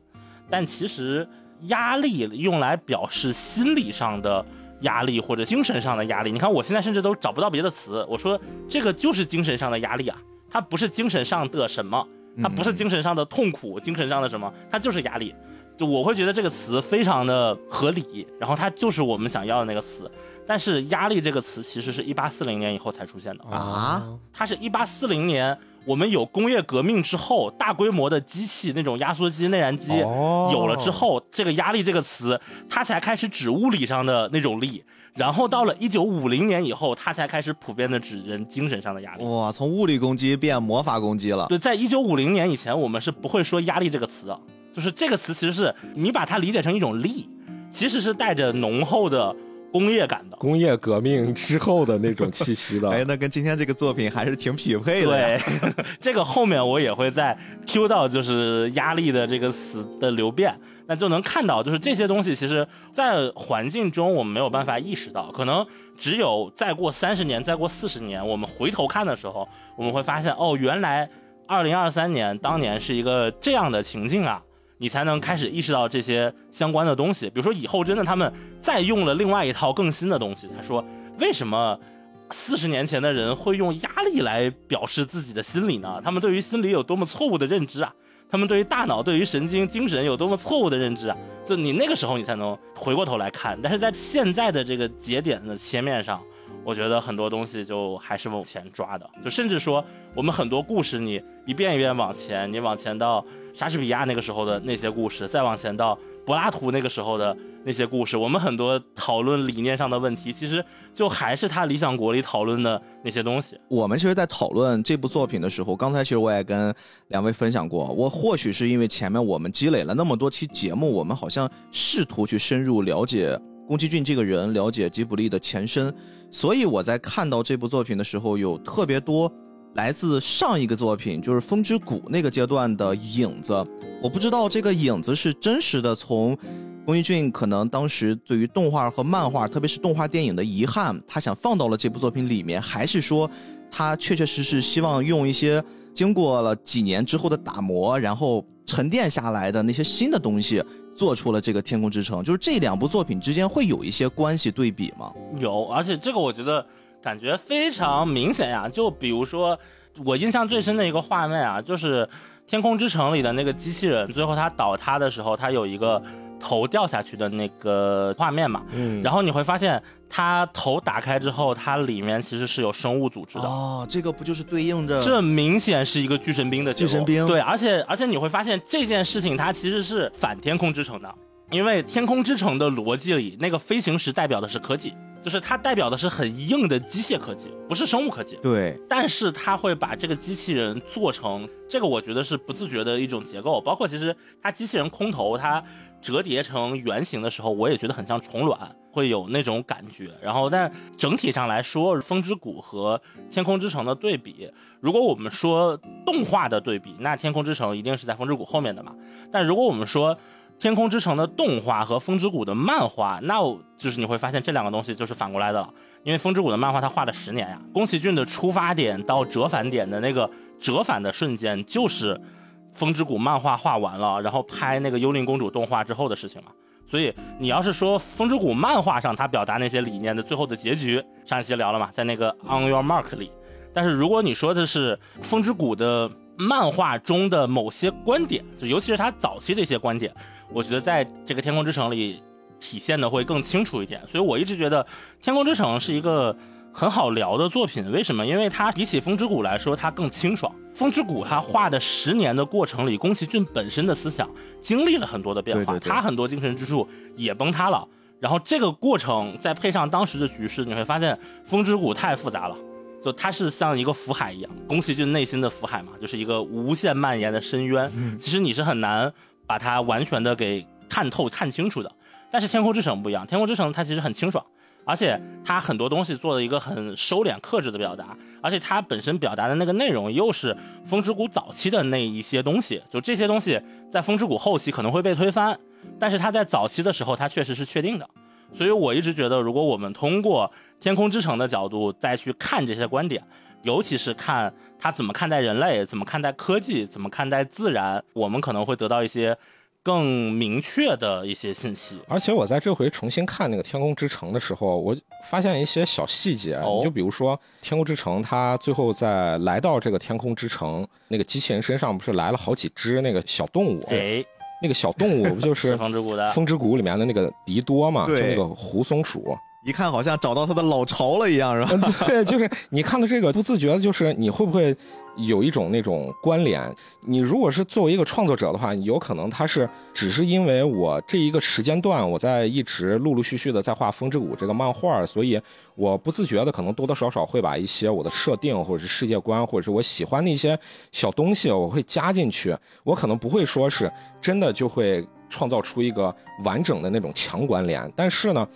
但其实压力用来表示心理上的压力或者精神上的压力。你看，我现在甚至都找不到别的词，我说这个就是精神上的压力啊，它不是精神上的什么，它不是精神上的痛苦，精神上的什么，它就是压力。就我会觉得这个词非常的合理，然后它就是我们想要的那个词。但是“压力”这个词其实是一八四零年以后才出现的，啊它是一八四零年我们有工业革命之后，大规模的机器那种压缩机、内燃机哦有了之后，这个“压力”这个词它才开始指物理上的那种力，然后到了一九五零年以后，它才开始普遍的指人精神上的压力。哇，从物理攻击变魔法攻击了。对，在一九五零年以前，我们是不会说“压力”这个词的，就是这个词其实是你把它理解成一种力，其实是带着浓厚的工业感的。工业革命之后的那种气息的。(laughs) 哎，那跟今天这个作品还是挺匹配的。对，(laughs) 这个后面我也会再 Q 到，就是压力的这个词的流变，那就能看到，就是这些东西其实，在环境中我们没有办法意识到，可能只有再过三十年、再过四十年，我们回头看的时候，我们会发现，哦，原来二零二三年当年是一个这样的情境啊。你才能开始意识到这些相关的东西，比如说以后真的他们再用了另外一套更新的东西，他说为什么四十年前的人会用压力来表示自己的心理呢？他们对于心理有多么错误的认知啊！他们对于大脑、对于神经、精神有多么错误的认知啊！就你那个时候，你才能回过头来看。但是在现在的这个节点的切面上，我觉得很多东西就还是往前抓的。就甚至说，我们很多故事，你一遍一遍往前，你往前到莎士比亚那个时候的那些故事，再往前到柏拉图那个时候的那些故事，我们很多讨论理念上的问题，其实就还是他《理想国》里讨论的那些东西。我们其实，在讨论这部作品的时候，刚才其实我也跟两位分享过，我或许是因为前面我们积累了那么多期节目，我们好像试图去深入了解宫崎骏这个人，了解吉卜力的前身，所以我在看到这部作品的时候，有特别多来自上一个作品，就是《风之谷》那个阶段的影子。我不知道这个影子是真实的从。宫崎骏可能当时对于动画和漫画，特别是动画电影的遗憾，他想放到了这部作品里面，还是说他确确实实希望用一些经过了几年之后的打磨，然后沉淀下来的那些新的东西，做出了这个《天空之城》？就是这两部作品之间会有一些关系对比吗？有，而且这个我觉得感觉非常明显呀。就比如说，我印象最深的一个画面啊，就是《天空之城》里的那个机器人，最后它倒塌的时候，它有一个头掉下去的那个画面嘛。嗯，然后你会发现，它头打开之后，它里面其实是有生物组织的。哦，这个不就是对应着这明显是一个巨神兵的结构巨神兵对，而且而且你会发现这件事情它其实是反天空之城的，因为天空之城的逻辑里，那个飞行石代表的是科技，就是它代表的是很硬的机械科技，不是生物科技。对但是它会把这个机器人做成这个，我觉得是不自觉的一种结构。包括其实它机器人空投它折叠成圆形的时候，我也觉得很像虫卵，会有那种感觉。然后，但整体上来说，《风之谷》和《天空之城》的对比，如果我们说动画的对比，那《天空之城》一定是在《风之谷》后面的嘛。但如果我们说天空之城的动画和风之谷的漫画，那就是你会发现这两个东西就是反过来的了。因为风之谷的漫画它画了十年呀，宫崎骏的出发点到折返点的那个折返的瞬间，就是风之谷漫画画完了，然后拍那个幽灵公主动画之后的事情嘛。所以你要是说风之谷漫画上他表达那些理念的最后的结局，上一期聊了嘛，在那个 On Your Mark 里。但是如果你说的是风之谷的漫画中的某些观点，就尤其是他早期的一些观点，我觉得在这个天空之城里体现的会更清楚一点。所以我一直觉得《天空之城》是一个很好聊的作品。为什么？因为它比起《风之谷》来说，它更清爽。《风之谷》它画的十年的过程里，宫崎骏本身的思想经历了很多的变化，对对对他很多精神支柱也崩塌了。然后这个过程再配上当时的局势，你会发现《风之谷》太复杂了。就它是像一个福海一样，宫崎骏内心的福海嘛，就是一个无限蔓延的深渊。其实你是很难把它完全的给看透、看清楚的。但是《天空之城》不一样，《天空之城》它其实很清爽，而且他很多东西做了一个很收敛、克制的表达，而且他本身表达的那个内容又是《风之谷》早期的那一些东西，就这些东西在《风之谷》后期可能会被推翻，但是它在早期的时候它确实是确定的。所以我一直觉得，如果我们通过《天空之城》的角度再去看这些观点，尤其是看他怎么看待人类，怎么看待科技，怎么看待自然，我们可能会得到一些更明确的一些信息。而且我在这回重新看那个《天空之城》的时候，我发现一些小细节。哦你就比如说，《天空之城》它最后在来到这个天空之城那个机器人身上，不是来了好几只那个小动物？哎，那个小动物不就是是 (laughs) 风之谷的《风之谷》里面的那个迪多嘛？就对那个狐松鼠。一看好像找到他的老巢了一样，是吧？(laughs) 对，就是你看到这个不自觉的，就是你会不会有一种那种关联？你如果是作为一个创作者的话，有可能他是只是因为我这一个时间段我在一直陆陆续续的在画《风之谷》这个漫画，所以我不自觉的可能多多少少会把一些我的设定或者是世界观或者是我喜欢的一些小东西我会加进去，我可能不会说是真的就会创造出一个完整的那种强关联，但是呢。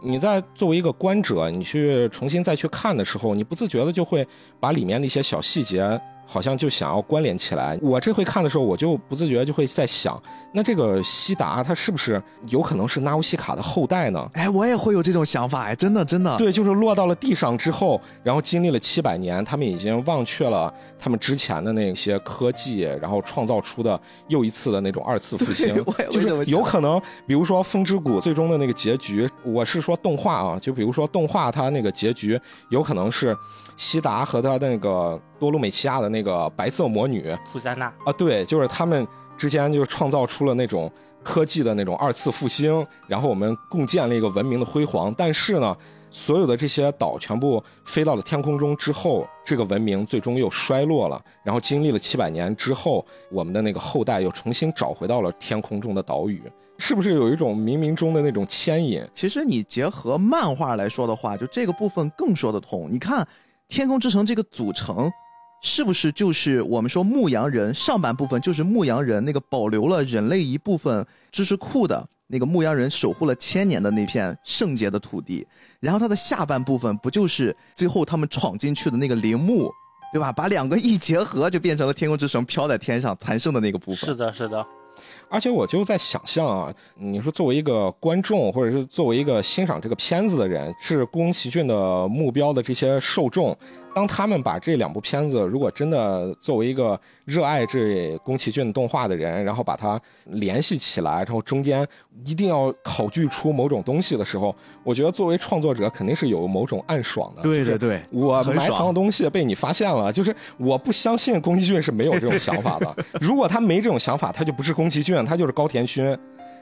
你在作为一个观者，你去重新再去看的时候，你不自觉的就会把里面的一些小细节。好像就想要关联起来。我这回看的时候，我就不自觉就会在想，那这个西达他是不是有可能是纳乌西卡的后代呢？哎，我也会有这种想法，哎，真的真的。对，就是落到了地上之后，然后经历了七百年，他们已经忘却了他们之前的那些科技，然后创造出的又一次的那种二次复兴。(laughs) 就是有可能，比如说《风之谷》最终的那个结局，我是说动画啊，就比如说动画它那个结局，有可能是西达和他的那个。多鲁美奇亚的那个白色魔女普塞娜啊，对，就是他们之间就创造出了那种科技的那种二次复兴，然后我们共建了一个文明的辉煌。但是呢，所有的这些岛全部飞到了天空中之后，这个文明最终又衰落了。然后经历了七百年之后，我们的那个后代又重新找回到了天空中的岛屿，是不是有一种冥冥中的那种牵引？其实你结合漫画来说的话，就这个部分更说得通。你看，天空之城这个组成。是不是就是我们说牧羊人上半部分就是牧羊人那个保留了人类一部分知识库的那个牧羊人守护了千年的那片圣洁的土地，然后它的下半部分不就是最后他们闯进去的那个陵墓，对吧？把两个一结合，就变成了天空之城飘在天上残剩的那个部分。是的，是的。而且我就在想象啊，你说作为一个观众，或者是作为一个欣赏这个片子的人，是宫崎骏的目标的这些受众。当他们把这两部片子，如果真的作为一个热爱这宫崎骏动画的人，然后把它联系起来，然后中间一定要考据出某种东西的时候，我觉得作为创作者肯定是有某种暗爽的。对对对，我埋藏的东西被你发现了，就是我不相信宫崎骏是没有这种想法的。(laughs) 如果他没这种想法，他就不是宫崎骏，他就是高田勋。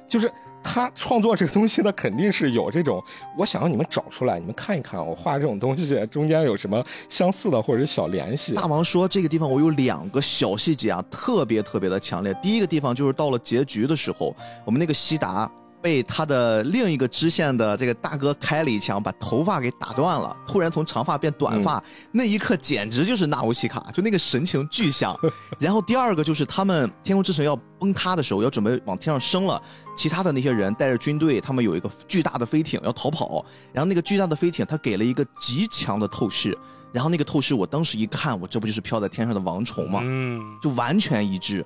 就是他创作这个东西，他肯定是有这种，我想让你们找出来，你们看一看，我画这种东西中间有什么相似的或者是小联系。大王说这个地方我有两个小细节啊，特别特别的强烈。第一个地方就是到了结局的时候，我们那个西达。被他的另一个支线的这个大哥开了一枪，把头发给打断了，突然从长发变短发，那一刻简直就是纳乌西卡，就那个神情巨像。然后第二个就是他们天空之城要崩塌的时候，要准备往天上升了，其他的那些人带着军队，他们有一个巨大的飞艇要逃跑，然后那个巨大的飞艇他给了一个极强的透视，然后那个透视我当时一看，我这不就是飘在天上的王虫吗？嗯，就完全一致。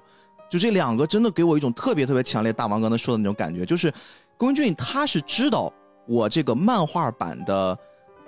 就这两个真的给我一种特别特别强烈，大王刚才说的那种感觉，就是宫俊他是知道我这个漫画版的《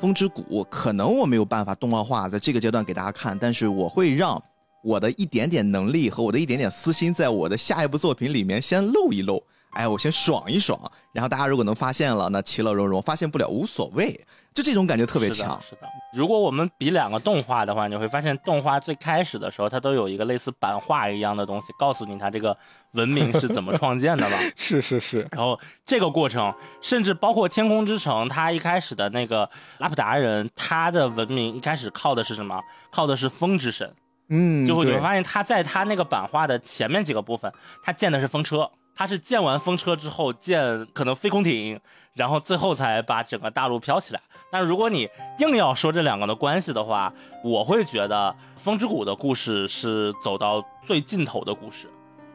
风之谷》可能我没有办法动画化，在这个阶段给大家看，但是我会让我的一点点能力和我的一点点私心，在我的下一部作品里面先露一露。哎，我先爽一爽，然后大家如果能发现了，那其乐融融；发现不了无所谓，就这种感觉特别强。是的，如果我们比两个动画的话，你会发现动画最开始的时候，它都有一个类似版画一样的东西，告诉你它这个文明是怎么创建的吧？(laughs) 是是是。然后这个过程，甚至包括天空之城，它一开始的那个拉普达人，他的文明一开始靠的是什么？靠的是风之神。嗯，就会你会发现，他在他那个版画的前面几个部分，他建的是风车。他是建完风车之后建可能飞空艇，然后最后才把整个大陆飘起来。但如果你硬要说这两个的关系的话，我会觉得风之谷的故事是走到最尽头的故事。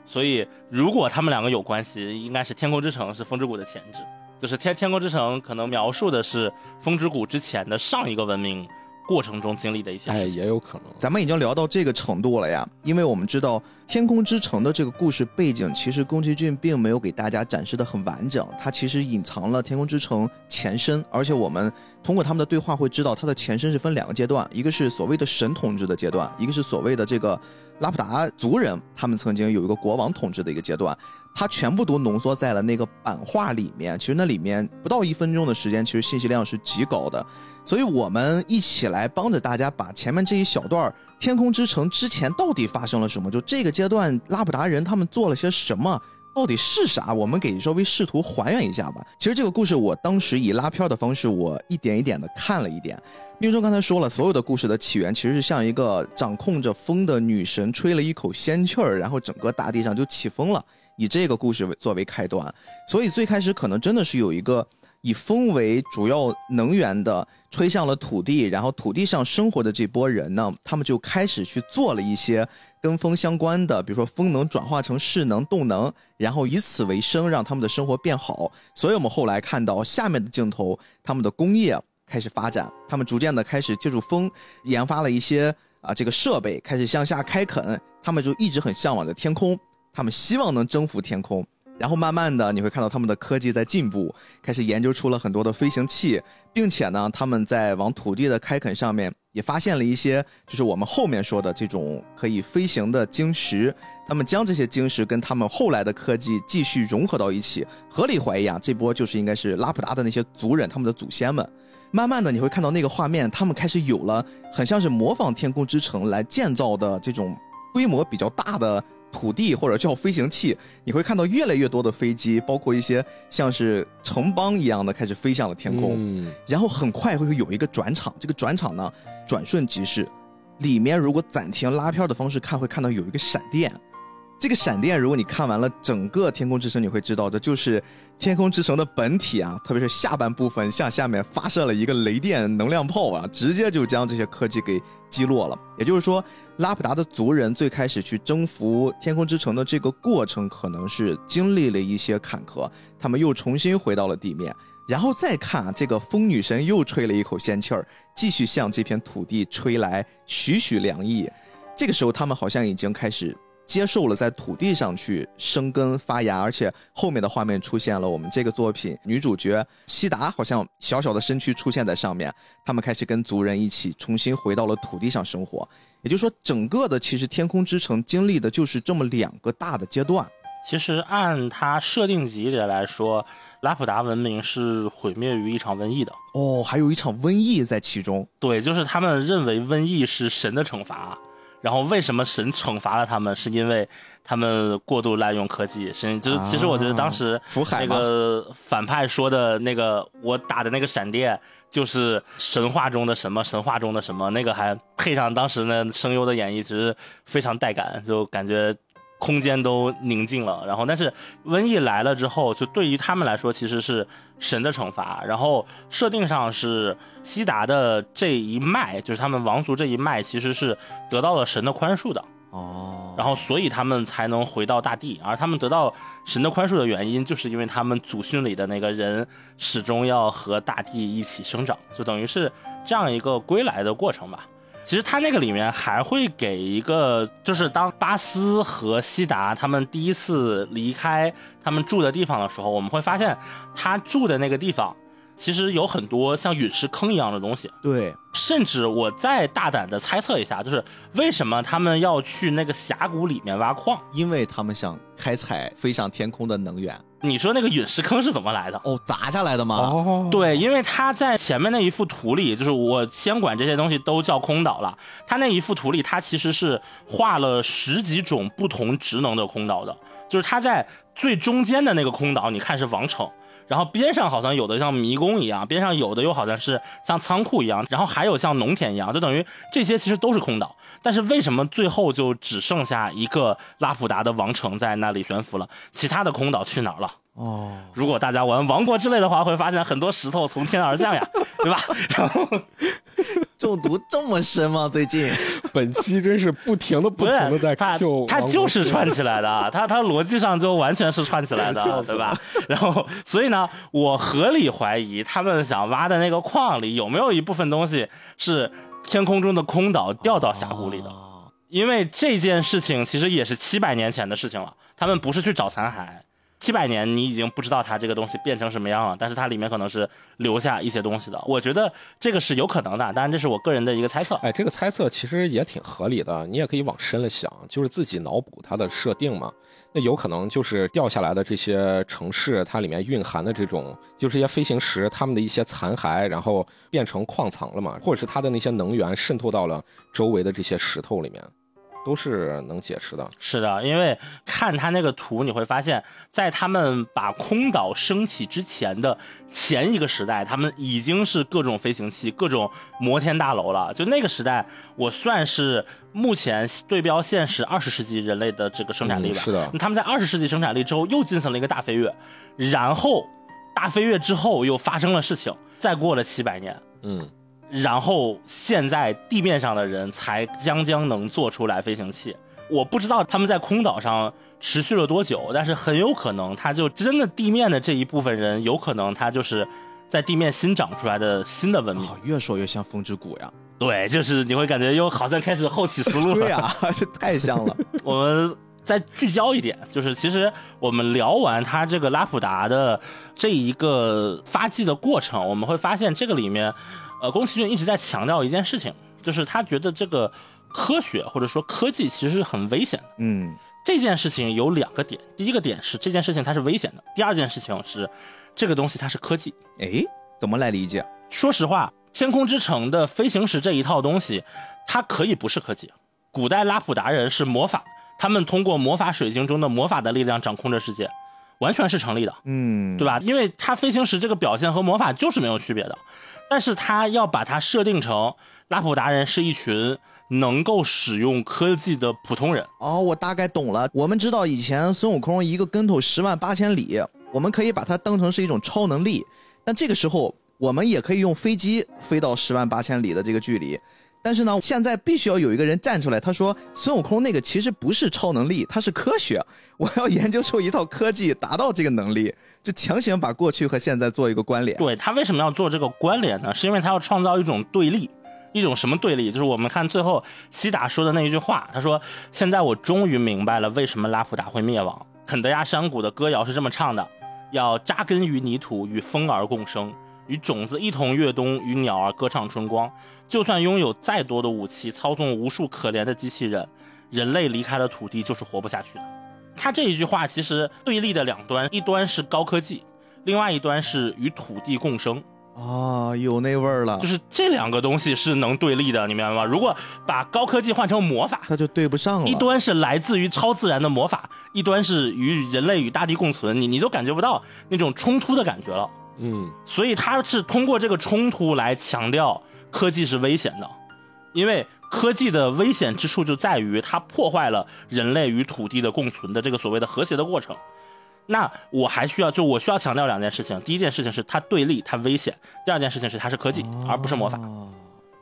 所以如果他们两个有关系，应该是天空之城是风之谷的前置，就是天天空之城可能描述的是风之谷之前的上一个文明。过程中经历的一些，哎，也有可能。咱们已经聊到这个程度了呀，因为我们知道《天空之城》的这个故事背景，其实宫崎骏并没有给大家展示的很完整，它其实隐藏了《天空之城》前身，而且我们通过他们的对话会知道，它的前身是分两个阶段，一个是所谓的神统治的阶段，一个是所谓的这个拉普达族人他们曾经有一个国王统治的一个阶段，它全部都浓缩在了那个版画里面。其实那里面不到一分钟的时间，其实信息量是极高的。所以，我们一起来帮着大家把前面这一小段《天空之城》之前到底发生了什么？就这个阶段，拉普达人他们做了些什么？到底是啥？我们给稍微试图还原一下吧。其实这个故事我当时以拉片的方式，我一点一点的看了一点。命中刚才说了，所有的故事的起源其实是像一个掌控着风的女神吹了一口仙气儿，然后整个大地上就起风了。以这个故事为作为开端，所以最开始可能真的是有一个以风为主要能源的吹向了土地，然后土地上生活的这波人呢，他们就开始去做了一些。跟风相关的，比如说风能转化成势能、动能，然后以此为生，让他们的生活变好。所以我们后来看到下面的镜头，他们的工业开始发展，他们逐渐的开始借助风，研发了一些啊这个设备，开始向下开垦。他们就一直很向往着天空，他们希望能征服天空。然后慢慢的你会看到他们的科技在进步，开始研究出了很多的飞行器，并且呢，他们在往土地的开垦上面。也发现了一些，就是我们后面说的这种可以飞行的晶石。他们将这些晶石跟他们后来的科技继续融合到一起，合理怀疑啊，这波就是应该是拉普达的那些族人，他们的祖先们。慢慢的，你会看到那个画面，他们开始有了很像是模仿天空之城来建造的这种规模比较大的。土地或者叫飞行器，你会看到越来越多的飞机，包括一些像是城邦一样的开始飞向了天空，嗯然后很快会有一个转场，这个转场呢转瞬即逝，里面如果暂停拉片的方式看，会看到有一个闪电。这个闪电，如果你看完了整个《天空之城》，你会知道这就是《天空之城》的本体啊，特别是下半部分向下面发射了一个雷电能量炮啊，直接就将这些科技给击落了。也就是说，拉普达的族人最开始去征服天空之城的这个过程，可能是经历了一些坎坷，他们又重新回到了地面，然后再看啊，这个风女神又吹了一口仙气儿，继续向这片土地吹来徐徐凉意。这个时候，他们好像已经开始。接受了在土地上去生根发芽，而且后面的画面出现了我们这个作品女主角西达，好像小小的身躯出现在上面。他们开始跟族人一起重新回到了土地上生活。也就是说，整个的其实天空之城经历的就是这么两个大的阶段。其实按它设定级别来说，拉普达文明是毁灭于一场瘟疫的。哦，还有一场瘟疫在其中。对，就是他们认为瘟疫是神的惩罚。然后为什么神惩罚了他们？是因为他们过度滥用科技。是就是其实我觉得当时那个反派说的那个我打的那个闪电，就是神话中的什么神话中的什么，那个还配上当时呢声优的演绎，其实非常带感，就感觉。空间都宁静了，然后但是瘟疫来了之后，就对于他们来说其实是神的惩罚。然后设定上是西达的这一脉，就是他们王族这一脉，其实是得到了神的宽恕的哦。然后所以他们才能回到大地，而他们得到神的宽恕的原因，就是因为他们祖训里的那个人始终要和大地一起生长，就等于是这样一个归来的过程吧。其实他那个里面还会给一个，就是当巴斯和西达他们第一次离开他们住的地方的时候，我们会发现他住的那个地方。其实有很多像陨石坑一样的东西，对，甚至我再大胆的猜测一下，就是为什么他们要去那个峡谷里面挖矿？因为他们想开采飞上天空的能源。你说那个陨石坑是怎么来的？哦，砸下来的吗？哦，对，因为他在前面那一幅图里，就是我先管这些东西都叫空岛了。他那一幅图里，他其实是画了十几种不同职能的空岛的，就是他在最中间的那个空岛，你看是王城。然后边上好像有的像迷宫一样，边上有的又好像是像仓库一样，然后还有像农田一样，就等于这些其实都是空岛。但是为什么最后就只剩下一个拉普达的王城在那里悬浮了？其他的空岛去哪儿了？哦，如果大家玩王国之类的话，会发现很多石头从天而降呀，(laughs) 对吧？然 (laughs) 后中毒这么深吗？最近 (laughs) 本期真是不停的、不停的在 Q，他就是串起来的，(laughs) 他他逻辑上就完全是串起来的，对吧？然后所以呢，我合理怀疑他们想挖的那个矿里有没有一部分东西是天空中的空岛掉到峡谷里的，因为这件事情其实也是七百年前的事情了，他们不是去找残骸。七百年，你已经不知道它这个东西变成什么样了，但是它里面可能是留下一些东西的。我觉得这个是有可能的，当然这是我个人的一个猜测。哎，这个猜测其实也挺合理的，你也可以往深了想，就是自己脑补它的设定嘛。那有可能就是掉下来的这些城市，它里面蕴含的这种，就是一些飞行石，它们的一些残骸，然后变成矿藏了嘛，或者是它的那些能源渗透到了周围的这些石头里面。都是能解释的。是的，因为看他那个图，你会发现在他们把空岛升起之前的前一个时代，他们已经是各种飞行器、各种摩天大楼了。就那个时代，我算是目前对标现实二十世纪人类的这个生产力吧。嗯是的他们在二十世纪生产力之后又进行了一个大飞跃，然后大飞跃之后又发生了事情，再过了七百年，嗯，然后现在地面上的人才将将能做出来飞行器。我不知道他们在空岛上持续了多久，但是很有可能他就真的地面的这一部分人，有可能他就是在地面新长出来的新的文明。哦，越说越像风之谷呀。对，就是你会感觉又好像开始后起思路了。(laughs) 对呀、这太像了。(laughs) 我们再聚焦一点，就是其实我们聊完他这个拉普达的这一个发迹的过程，我们会发现这个里面，呃，宫崎骏一直在强调一件事情，就是他觉得这个科学或者说科技其实是很危险的。嗯，这件事情有两个点，第一个点是这件事情它是危险的，第二件事情是这个东西它是科技。哎，怎么来理解？说实话，天空之城的飞行石这一套东西，它可以不是科技。古代拉普达人是魔法，他们通过魔法水晶中的魔法的力量掌控着世界，完全是成立的，嗯，对吧？因为它飞行时这个表现和魔法就是没有区别的，但是它要把它设定成拉普达人是一群能够使用科技的普通人。哦，我大概懂了。我们知道以前孙悟空一个跟头十万八千里，我们可以把它当成是一种超能力，但这个时候我们也可以用飞机飞到十万八千里的这个距离。但是呢，现在必须要有一个人站出来，他说孙悟空那个其实不是超能力，他是科学。我要研究出一套科技达到这个能力，(laughs) 就强行把过去和现在做一个关联。对他为什么要做这个关联呢？是因为他要创造一种对立，一种什么对立？就是我们看最后西达说的那一句话，他说：“现在我终于明白了为什么拉普达会灭亡。肯德亚山谷的歌谣是这么唱的：要扎根于泥土，与风儿共生，与种子一同越冬，与鸟儿歌唱春光。就算拥有再多的武器，操纵无数可怜的机器人，人类离开了土地就是活不下去的。”他这一句话其实对立的两端，一端是高科技，另外一端是与土地共生。啊、有那味儿了，就是这两个东西是能对立的，你明白吗？如果把高科技换成魔法，它就对不上了。一端是来自于超自然的魔法，一端是与人类与大地共存，你你都感觉不到那种冲突的感觉了。嗯，所以他是通过这个冲突来强调科技是危险的，因为科技的危险之处就在于它破坏了人类与土地的共存的这个所谓的和谐的过程。那我还需要，就我需要强调两件事情。第一件事情是它对立，它危险；第二件事情是它是科技，而不是魔法。啊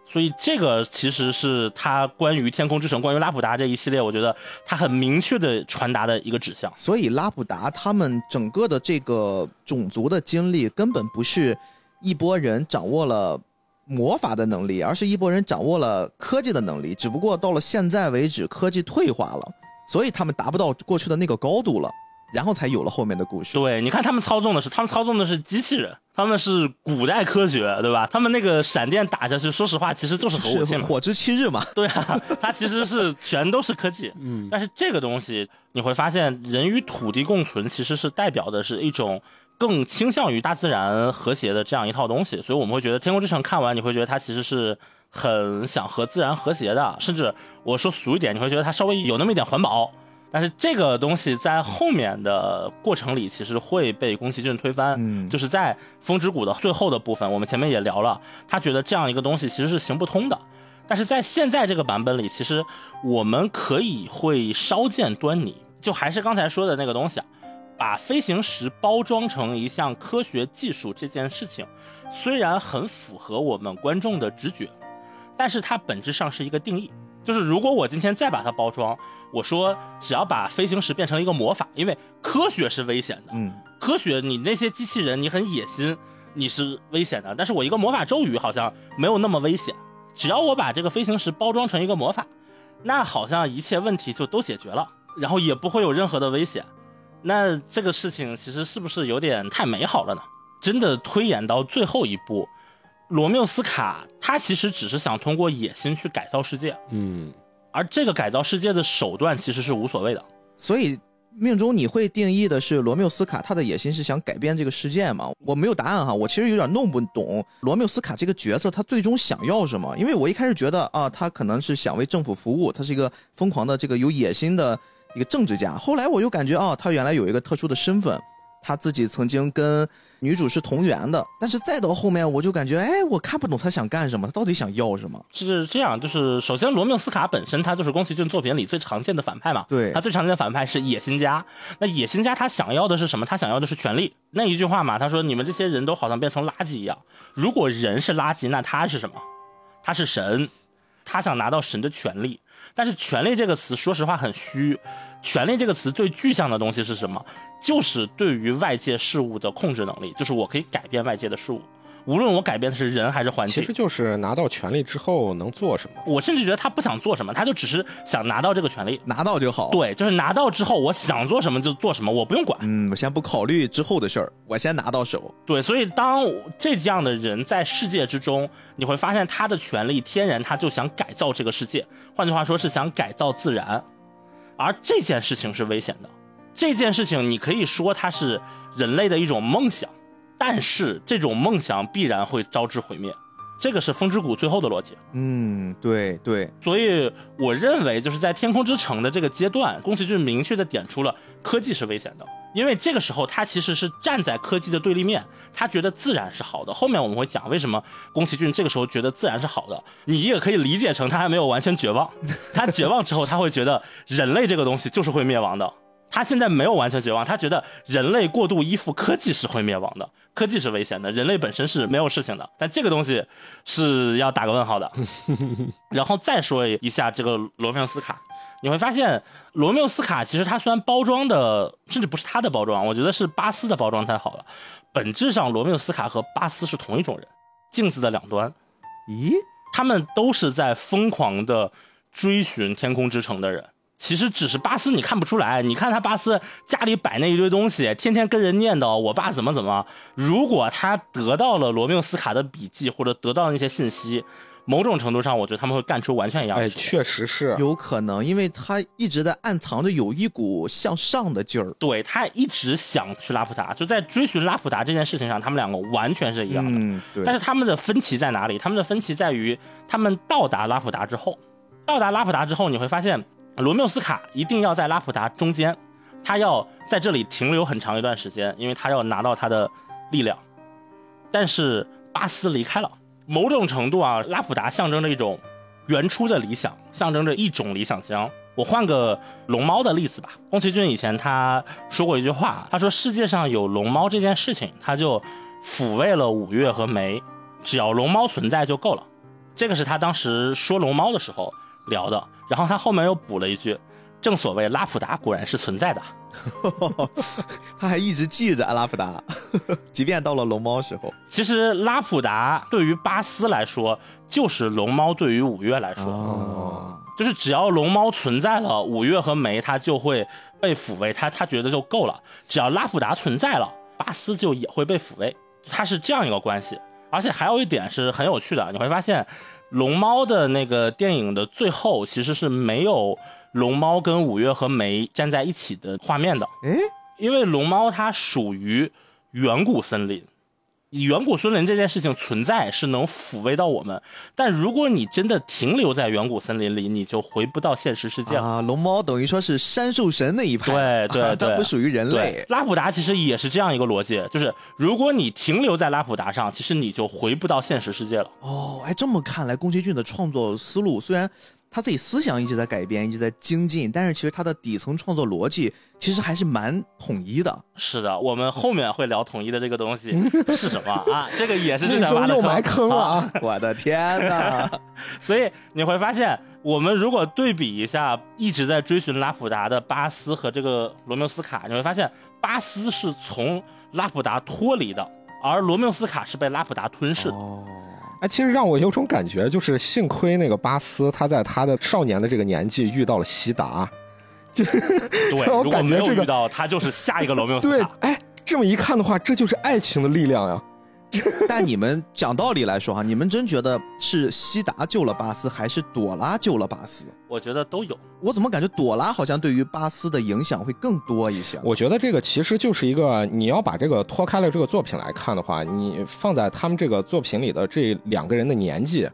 所以这个其实是他关于天空之城、关于拉普达这一系列，我觉得他很明确的传达的一个指向。所以拉普达他们整个的这个种族的经历，根本不是一拨人掌握了魔法的能力，而是一拨人掌握了科技的能力。只不过到了现在为止，科技退化了，所以他们达不到过去的那个高度了，然后才有了后面的故事。对，你看他们操纵的是，他们操纵的是机器人，他们是古代科学，对吧？他们那个闪电打下去，说实话，其实就是核武器嘛。火之七日嘛？(laughs) 对啊，它其实是全都是科技。嗯，但是这个东西你会发现，人与土地共存其实是代表的是一种更倾向于大自然和谐的这样一套东西，所以我们会觉得《天空之城》看完，你会觉得它其实是很想和自然和谐的，甚至我说俗一点，你会觉得它稍微有那么一点环保。但是这个东西在后面的过程里，其实会被宫崎骏推翻。嗯就是在《风之谷》的最后的部分，我们前面也聊了，他觉得这样一个东西其实是行不通的。但是在现在这个版本里，其实我们可以会稍见端倪，就还是刚才说的那个东西啊，把飞行石包装成一项科学技术这件事情，虽然很符合我们观众的直觉，但是它本质上是一个定义。就是如果我今天再把它包装，我说只要把飞行石变成一个魔法，因为科学是危险的，嗯，科学你那些机器人你很野心，你是危险的，但是我一个魔法咒语好像没有那么危险。只要我把这个飞行石包装成一个魔法，那好像一切问题就都解决了，然后也不会有任何的危险。那这个事情其实是不是有点太美好了呢？真的推演到最后一步，罗缪斯卡他其实只是想通过野心去改造世界，嗯，而这个改造世界的手段其实是无所谓的。所以命中你会定义的是罗缪斯卡他的野心是想改变这个世界吗？我没有答案哈，我其实有点弄不懂罗缪斯卡这个角色他最终想要什么，因为我一开始觉得啊，他可能是想为政府服务，他是一个疯狂的这个有野心的一个政治家，后来我又感觉啊，他原来有一个特殊的身份。他自己曾经跟女主是同源的，但是再到后面我就感觉，哎，我看不懂他想干什么，他到底想要什么？是这样，就是首先罗缪斯卡本身他就是宫崎骏作品里最常见的反派嘛，对，他最常见的反派是野心家。那野心家他想要的是什么？他想要的是权力。那一句话嘛，他说你们这些人都好像变成垃圾一样。如果人是垃圾，那他是什么？他是神，他想拿到神的权利。但是权力这个词，说实话很虚。权力这个词最具象的东西是什么？就是对于外界事物的控制能力，就是我可以改变外界的事物，无论我改变的是人还是环境。其实就是拿到权力之后能做什么。我甚至觉得他不想做什么，他就只是想拿到这个权利，拿到就好。对，就是拿到之后，我想做什么就做什么，我不用管。嗯，我先不考虑之后的事儿，我先拿到手。对，所以当这样的人在世界之中，你会发现他的权利天然他就想改造这个世界，换句话说是想改造自然。而这件事情是危险的，这件事情你可以说它是人类的一种梦想，但是这种梦想必然会招致毁灭，这个是风之谷最后的逻辑。嗯，对对。所以我认为就是在天空之城的这个阶段，宫崎骏明确的点出了科技是危险的。因为这个时候他其实是站在科技的对立面，他觉得自然是好的。后面我们会讲为什么宫崎骏这个时候觉得自然是好的，你也可以理解成他还没有完全绝望。他绝望之后，他会觉得人类这个东西就是会灭亡的。他现在没有完全绝望，他觉得人类过度依附科技是会灭亡的，科技是危险的，人类本身是没有事情的。但这个东西是要打个问号的。(laughs) 然后再说一下这个罗缪斯卡。你会发现，罗缪斯卡其实它虽然包装的甚至不是它的包装，我觉得是巴斯的包装太好了。本质上，罗缪斯卡和巴斯是同一种人，镜子的两端。咦，他们都是在疯狂的追寻天空之城的人。其实只是巴斯你看不出来，你看他巴斯家里摆那一堆东西，天天跟人念叨我爸怎么怎么。如果他得到了罗缪斯卡的笔记或者得到那些信息。某种程度上，我觉得他们会干出完全一样的事。哎，确实是有可能，因为他一直在暗藏着有一股向上的劲儿。对他一直想去拉普达，就在追寻拉普达这件事情上，他们两个完全是一样的。嗯，对。但是他们的分歧在哪里？他们的分歧在于，他们到达拉普达之后，到达拉普达之后，你会发现，罗缪斯卡一定要在拉普达中间，他要在这里停留很长一段时间，因为他要拿到他的力量。但是巴斯离开了。某种程度啊，拉普达象征着一种原初的理想，象征着一种理想乡。我换个龙猫的例子吧。宫崎骏以前他说过一句话，他说世界上有龙猫这件事情，他就抚慰了五月和梅，只要龙猫存在就够了。这个是他当时说龙猫的时候聊的。然后他后面又补了一句。正所谓拉普达果然是存在的，(laughs) 他还一直记着阿拉普达，(laughs) 即便到了龙猫时候。其实拉普达对于巴斯来说，就是龙猫对于五月来说，就是只要龙猫存在了，五月和梅他就会被抚慰，他他觉得就够了。只要拉普达存在了，巴斯就也会被抚慰，他是这样一个关系。而且还有一点是很有趣的，你会发现，龙猫的那个电影的最后其实是没有。龙猫跟五月和梅站在一起的画面的，诶，因为龙猫它属于远古森林，远古森林这件事情存在是能抚慰到我们，但如果你真的停留在远古森林里，你就回不到现实世界啊。龙猫等于说是山兽神那一派，对对 (laughs) 对，它不属于人类。拉普达其实也是这样一个逻辑，就是如果你停留在拉普达上，其实你就回不到现实世界了。哦，哎，这么看来，宫崎骏的创作思路虽然。他自己思想一直在改变，一直在精进，但是其实他的底层创作逻辑其实还是蛮统一的。是的，我们后面会聊统一的这个东西 (laughs) 是什么啊？这个也是这种又埋坑了啊！我的天哪！(laughs) 所以你会发现，我们如果对比一下一直在追寻拉普达的巴斯和这个罗缪斯卡，你会发现巴斯是从拉普达脱离的，而罗缪斯卡是被拉普达吞噬的。哎，其实让我有种感觉，就是幸亏那个巴斯他在他的少年的这个年纪遇到了希达，就是对，(laughs) 如果没有遇到他，就是下一个罗密欧。对，哎，这么一看的话，这就是爱情的力量呀。(laughs) 但你们讲道理来说哈，你们真觉得是西达救了巴斯，还是朵拉救了巴斯？我觉得都有。我怎么感觉朵拉好像对于巴斯的影响会更多一些？我觉得这个其实就是一个，你要把这个脱开了这个作品来看的话，你放在他们这个作品里的这两个人的年纪，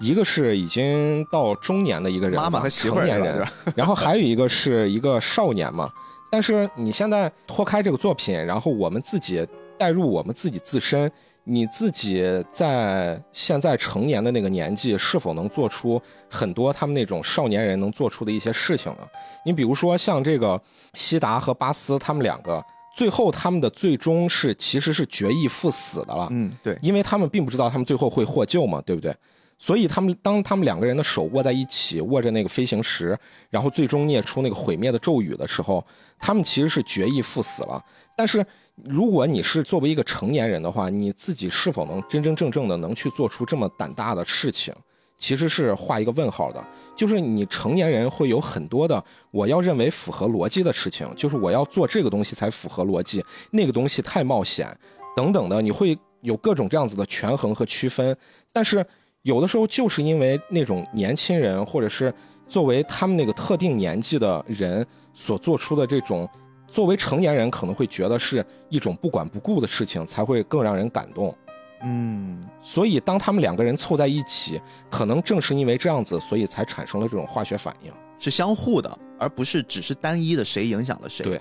一个是已经到中年的一个人，妈妈和媳妇成年人，然后还有 (laughs) 一个是一个少年嘛。但是你现在脱开这个作品，然后我们自己带入我们自己自身。你自己在现在成年的那个年纪，是否能做出很多他们那种少年人能做出的一些事情呢？你比如说像这个西达和巴斯，他们两个最后他们的最终是其实是决意赴死的了。嗯，对，因为他们并不知道他们最后会获救嘛，对不对？所以他们当他们两个人的手握在一起，握着那个飞行石，然后最终念出那个毁灭的咒语的时候，他们其实是决意赴死了。但是。如果你是作为一个成年人的话，你自己是否能真真正正的能去做出这么胆大的事情，其实是画一个问号的。就是你成年人会有很多的我要认为符合逻辑的事情，就是我要做这个东西才符合逻辑，那个东西太冒险，等等的，你会有各种这样子的权衡和区分。但是有的时候就是因为那种年轻人，或者是作为他们那个特定年纪的人所做出的这种。作为成年人，可能会觉得是一种不管不顾的事情，才会更让人感动。嗯，所以当他们两个人凑在一起，可能正是因为这样子，所以才产生了这种化学反应，是相互的，而不是只是单一的谁影响了谁。对，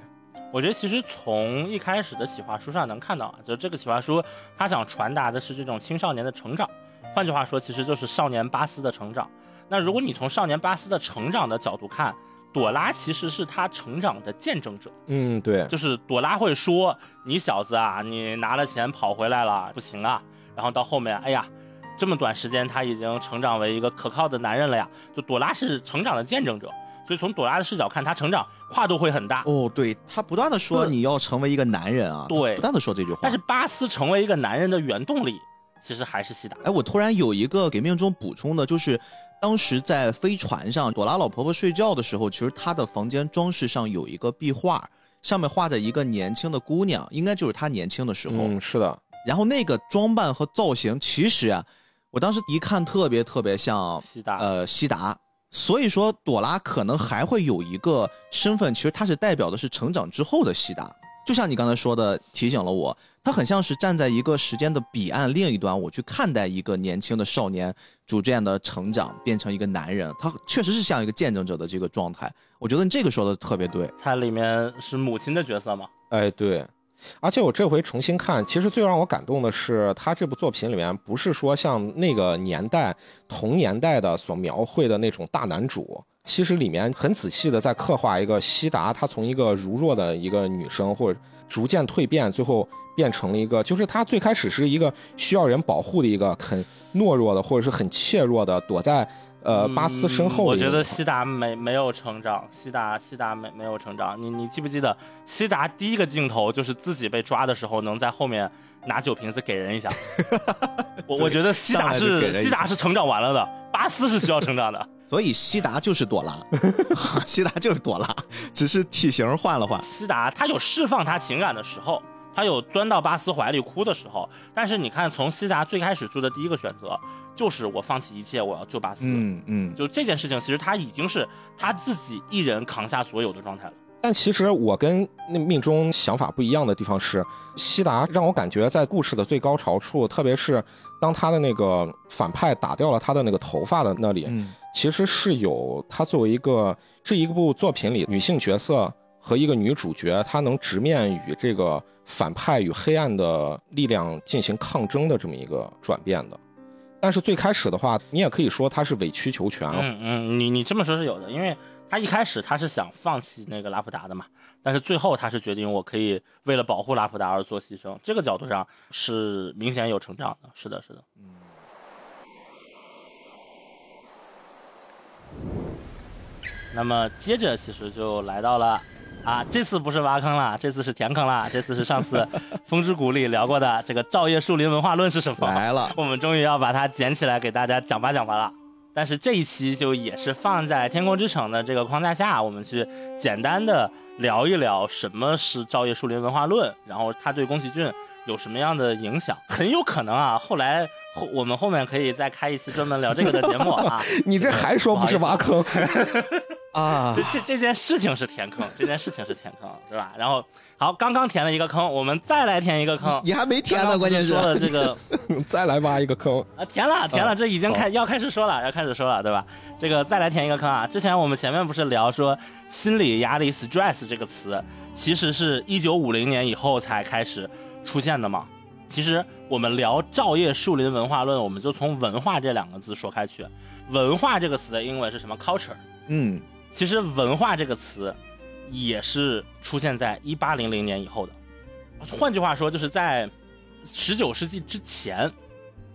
我觉得其实从一开始的企划书上能看到啊，就这个企划书，他想传达的是这种青少年的成长，换句话说，其实就是少年巴斯的成长。那如果你从少年巴斯的成长的角度看，朵拉其实是他成长的见证者。嗯，对，就是朵拉会说：“你小子啊，你拿了钱跑回来了，不行啊。”然后到后面，哎呀，这么短时间他已经成长为一个可靠的男人了呀。就朵拉是成长的见证者，所以从朵拉的视角看，他成长跨度会很大。哦，对他不断的说你要成为一个男人啊，对，不断的说这句话。但是巴斯成为一个男人的原动力，其实还是西达。哎，我突然有一个给命中补充的，就是。当时在飞船上，朵拉老婆婆睡觉的时候，其实她的房间装饰上有一个壁画，上面画着一个年轻的姑娘，应该就是她年轻的时候。嗯，是的。然后那个装扮和造型，其实啊，我当时一看特别特别像西达，呃，西达。所以说，朵拉可能还会有一个身份，其实她是代表的是成长之后的西达。就像你刚才说的，提醒了我，她很像是站在一个时间的彼岸另一端，我去看待一个年轻的少年逐渐的成长，变成一个男人，他确实是像一个见证者的这个状态。我觉得你这个说的特别对。它里面是母亲的角色吗？哎，对。而且我这回重新看，其实最让我感动的是，他这部作品里面不是说像那个年代同年代的所描绘的那种大男主。其实里面很仔细的在刻画一个西达，她从一个柔弱的一个女生，或者逐渐蜕变，最后变成了一个，就是他最开始是一个需要人保护的一个很懦弱的，或者是很怯弱的，躲在呃巴斯身后。我觉得西达没没有成长，西达西达没没有成长。你你记不记得西达第一个镜头就是自己被抓的时候，能在后面拿酒瓶子给人一下。(laughs) 我我觉得西达是西达是成长完了的，巴斯是需要成长的。(laughs) 所以西达就是朵拉，(laughs) 西达就是朵拉，只是体型换了换。西达他有释放他情感的时候，他有钻到巴斯怀里哭的时候。但是你看，从西达最开始做的第一个选择，就是我放弃一切，我要救巴斯。嗯嗯，就这件事情，其实他已经是他自己一人扛下所有的状态了。但其实我跟那命中想法不一样的地方是，西达让我感觉在故事的最高潮处，特别是当他的那个反派打掉了他的那个头发的那里，其实是有他作为一个这一部作品里女性角色和一个女主角，她能直面与这个反派与黑暗的力量进行抗争的这么一个转变的。但是最开始的话，你也可以说她是委曲求全了。嗯嗯，你你这么说是有的，因为。他一开始他是想放弃那个拉普达的嘛，但是最后他是决定我可以为了保护拉普达而做牺牲，这个角度上是明显有成长的。是的，是的。嗯。那么接着其实就来到了啊，这次不是挖坑了，这次是填坑了，这次是上次 (laughs)《风之谷》里聊过的这个《照叶树林文化论》是什么？来了，我们终于要把它捡起来给大家讲吧讲吧了。但是这一期就也是放在《天空之城》的这个框架下，我们去简单的聊一聊什么是《照叶树林文化论》，然后它对宫崎骏有什么样的影响？很有可能啊，后来后我们后面可以再开一期专门聊这个的节目啊。(laughs) 你这还说不是挖坑？(laughs) 啊这，这这件事情是填坑，这件事情是填坑，对吧？然后好，刚刚填了一个坑，我们再来填一个坑。你还没填呢，关键是说了这个 (laughs) 再来挖一个坑。啊，填了填了，这已经开要开始说了，要开始说了，对吧？这个再来填一个坑啊！之前我们前面不是聊说心理压力 stress 这个词，其实是一九五零年以后才开始出现的嘛。其实我们聊照叶树林文化论，我们就从文化这两个字说开去。文化这个词的英文是什么？culture。嗯，其实文化这个词也是出现在一八零零年以后的。换句话说，就是在十九世纪之前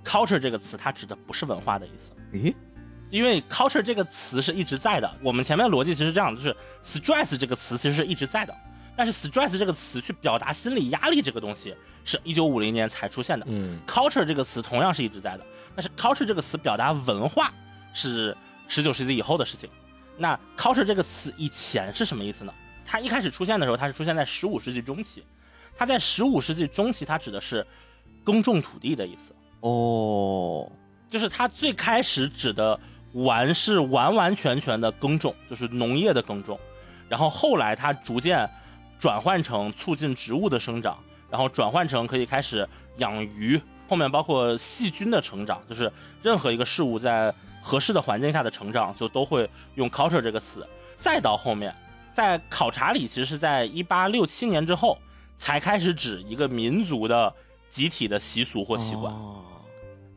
，culture 这个词它指的不是文化的意思。咦，因为 culture 这个词是一直在的。我们前面的逻辑其实这样，就是 stress 这个词其实是一直在的，但是 stress 这个词去表达心理压力这个东西，是一九五零年才出现的。嗯 culture 这个词同样是一直在的，但是 culture 这个词表达文化是十九世纪以后的事情。那 culture 这个词以前是什么意思呢？它一开始出现的时候，它是出现在十五世纪中期。它在十五世纪中期，它指的是耕种土地的意思。哦，就是它最开始指的完是完完全全的耕种，就是农业的耕种，然后后来它逐渐转换成促进植物的生长，然后转换成可以开始养鱼，后面包括细菌的成长，就是任何一个事物在合适的环境下的成长，就都会用 culture 这个词。再到后面，在考察里，其实是在一八六七年之后，才开始指一个民族的集体的习俗或习惯。哦